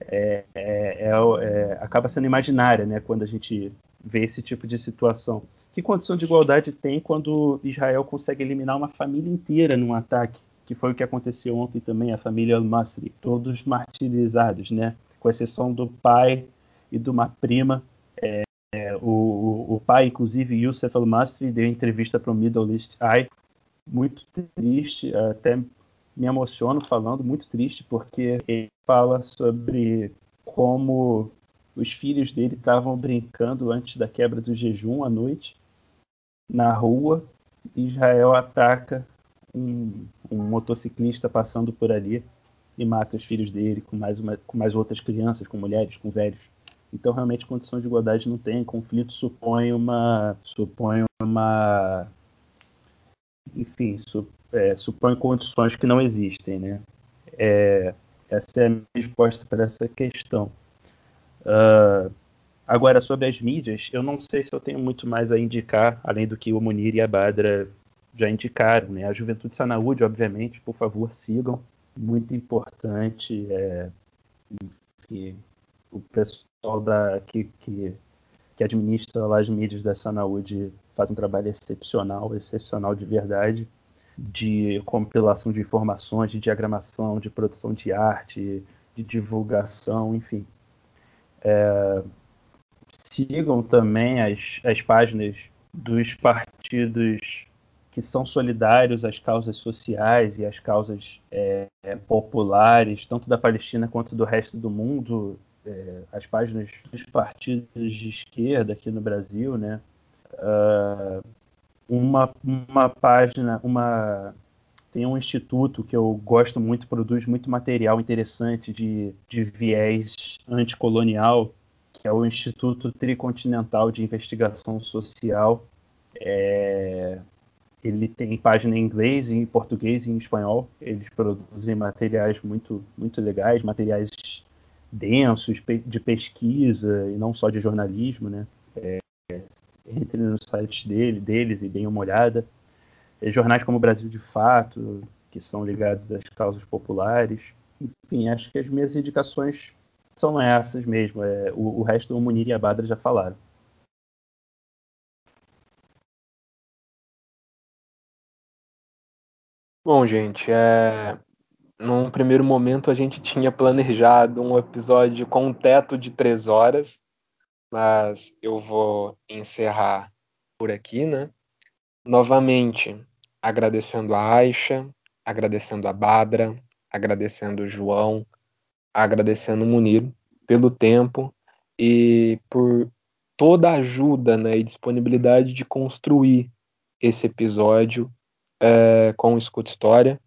é, é, é, é, acaba sendo imaginária, né? Quando a gente vê esse tipo de situação. Que condição de igualdade tem quando Israel consegue eliminar uma família inteira num ataque? Que foi o que aconteceu ontem também, a família Al-Masri, todos martirizados, né? Com exceção do pai e de uma prima. É, é, o, o, pai, inclusive, Youssef Al-Masri, deu entrevista para o Middle East Eye, muito triste, até me emociono falando, muito triste, porque ele fala sobre como os filhos dele estavam brincando antes da quebra do jejum à noite na rua. Israel ataca um, um motociclista passando por ali e mata os filhos dele com mais, uma, com mais outras crianças, com mulheres, com velhos. Então, realmente, condição de igualdade não tem. Conflito supõe uma. supõe uma. Enfim, su, é, supõe condições que não existem, né? É, essa é a minha resposta para essa questão. Uh, agora, sobre as mídias, eu não sei se eu tenho muito mais a indicar, além do que o Munir e a Badra já indicaram. Né? A Juventude Sanaúde, obviamente, por favor, sigam. Muito importante. É, que o pessoal da, que, que, que administra lá as mídias da Sanaúde faz um trabalho excepcional, excepcional de verdade, de compilação de informações, de diagramação, de produção de arte, de divulgação, enfim. É, sigam também as, as páginas dos partidos que são solidários às causas sociais e às causas é, populares, tanto da Palestina quanto do resto do mundo, é, as páginas dos partidos de esquerda aqui no Brasil, né? Uh, uma, uma página, uma tem um instituto que eu gosto muito, produz muito material interessante de, de viés anticolonial, que é o Instituto Tricontinental de Investigação Social. É, ele tem página em inglês, em português e em espanhol. Eles produzem materiais muito, muito legais, materiais densos de pesquisa e não só de jornalismo, né? É, entre nos sites dele, deles e deem uma olhada. E jornais como Brasil de Fato, que são ligados às causas populares. Enfim, acho que as minhas indicações são essas mesmo. É, o, o resto o Munir e a Badra já falaram. Bom, gente, é... num primeiro momento a gente tinha planejado um episódio com um teto de três horas, mas eu vou encerrar por aqui, né? Novamente, agradecendo a Aisha, agradecendo a Badra, agradecendo o João, agradecendo o Munir pelo tempo e por toda a ajuda né, e disponibilidade de construir esse episódio é, com o Escuta História.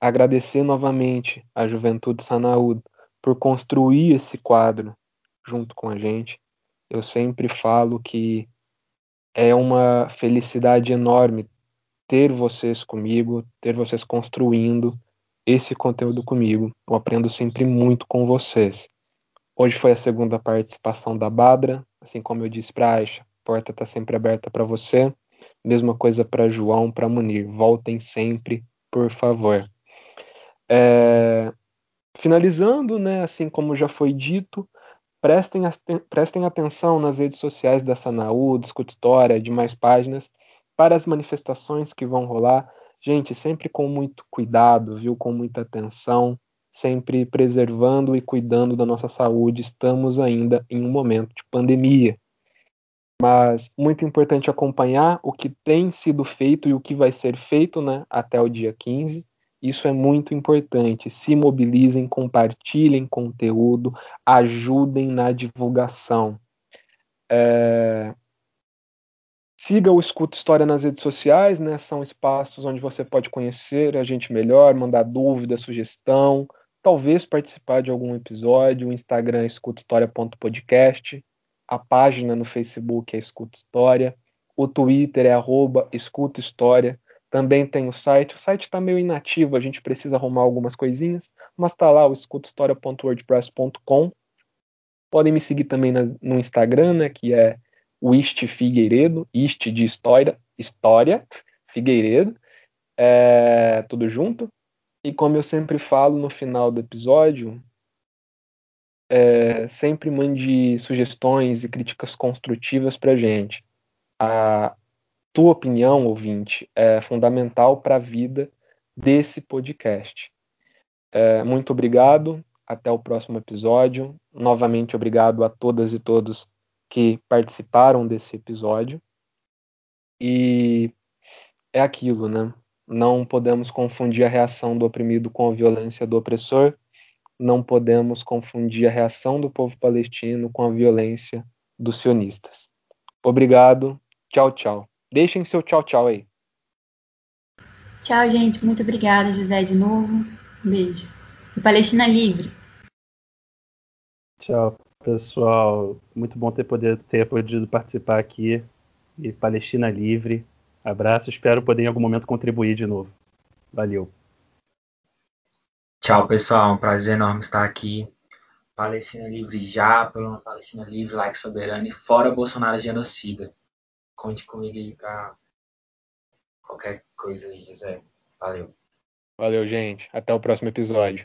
Agradecer novamente à Juventude Sanaúd por construir esse quadro junto com a gente. Eu sempre falo que é uma felicidade enorme ter vocês comigo, ter vocês construindo esse conteúdo comigo. Eu aprendo sempre muito com vocês. Hoje foi a segunda participação da Badra, assim como eu disse para a Aisha, a porta está sempre aberta para você. Mesma coisa para João, para Munir. Voltem sempre, por favor. É... Finalizando, né, assim como já foi dito, prestem, prestem atenção nas redes sociais da Sanaú, Discute História, de mais páginas, para as manifestações que vão rolar. Gente, sempre com muito cuidado, viu? Com muita atenção, sempre preservando e cuidando da nossa saúde. Estamos ainda em um momento de pandemia mas muito importante acompanhar o que tem sido feito e o que vai ser feito né, até o dia 15. Isso é muito importante. Se mobilizem, compartilhem conteúdo, ajudem na divulgação. É... Siga o Escuta História nas redes sociais, né? São espaços onde você pode conhecer a gente melhor, mandar dúvida, sugestão, talvez participar de algum episódio. O Instagram é escutahistoria.podcast a página no Facebook é Escuta História, o Twitter é arroba Escuta História, também tem o site, o site está meio inativo, a gente precisa arrumar algumas coisinhas, mas está lá o escutahistoria.wordpress.com. Podem me seguir também na, no Instagram, né, que é o Ist Figueiredo, Ist de história, história, Figueiredo, é, tudo junto. E como eu sempre falo no final do episódio, é, sempre mande sugestões e críticas construtivas para a gente. A tua opinião, ouvinte, é fundamental para a vida desse podcast. É, muito obrigado. Até o próximo episódio. Novamente, obrigado a todas e todos que participaram desse episódio. E é aquilo, né? Não podemos confundir a reação do oprimido com a violência do opressor. Não podemos confundir a reação do povo palestino com a violência dos sionistas. Obrigado. Tchau, tchau. Deixem seu tchau, tchau aí. Tchau, gente. Muito obrigada, José, de novo. Um beijo. E Palestina livre. Tchau, pessoal. Muito bom ter, poder, ter podido participar aqui. E Palestina livre. Abraço. Espero poder em algum momento contribuir de novo. Valeu. Tchau, pessoal. Um prazer enorme estar aqui. Palestina livre já, por uma Palestina livre, like soberana e fora Bolsonaro genocida. Conte comigo aí para qualquer coisa aí, José. Valeu. Valeu, gente. Até o próximo episódio.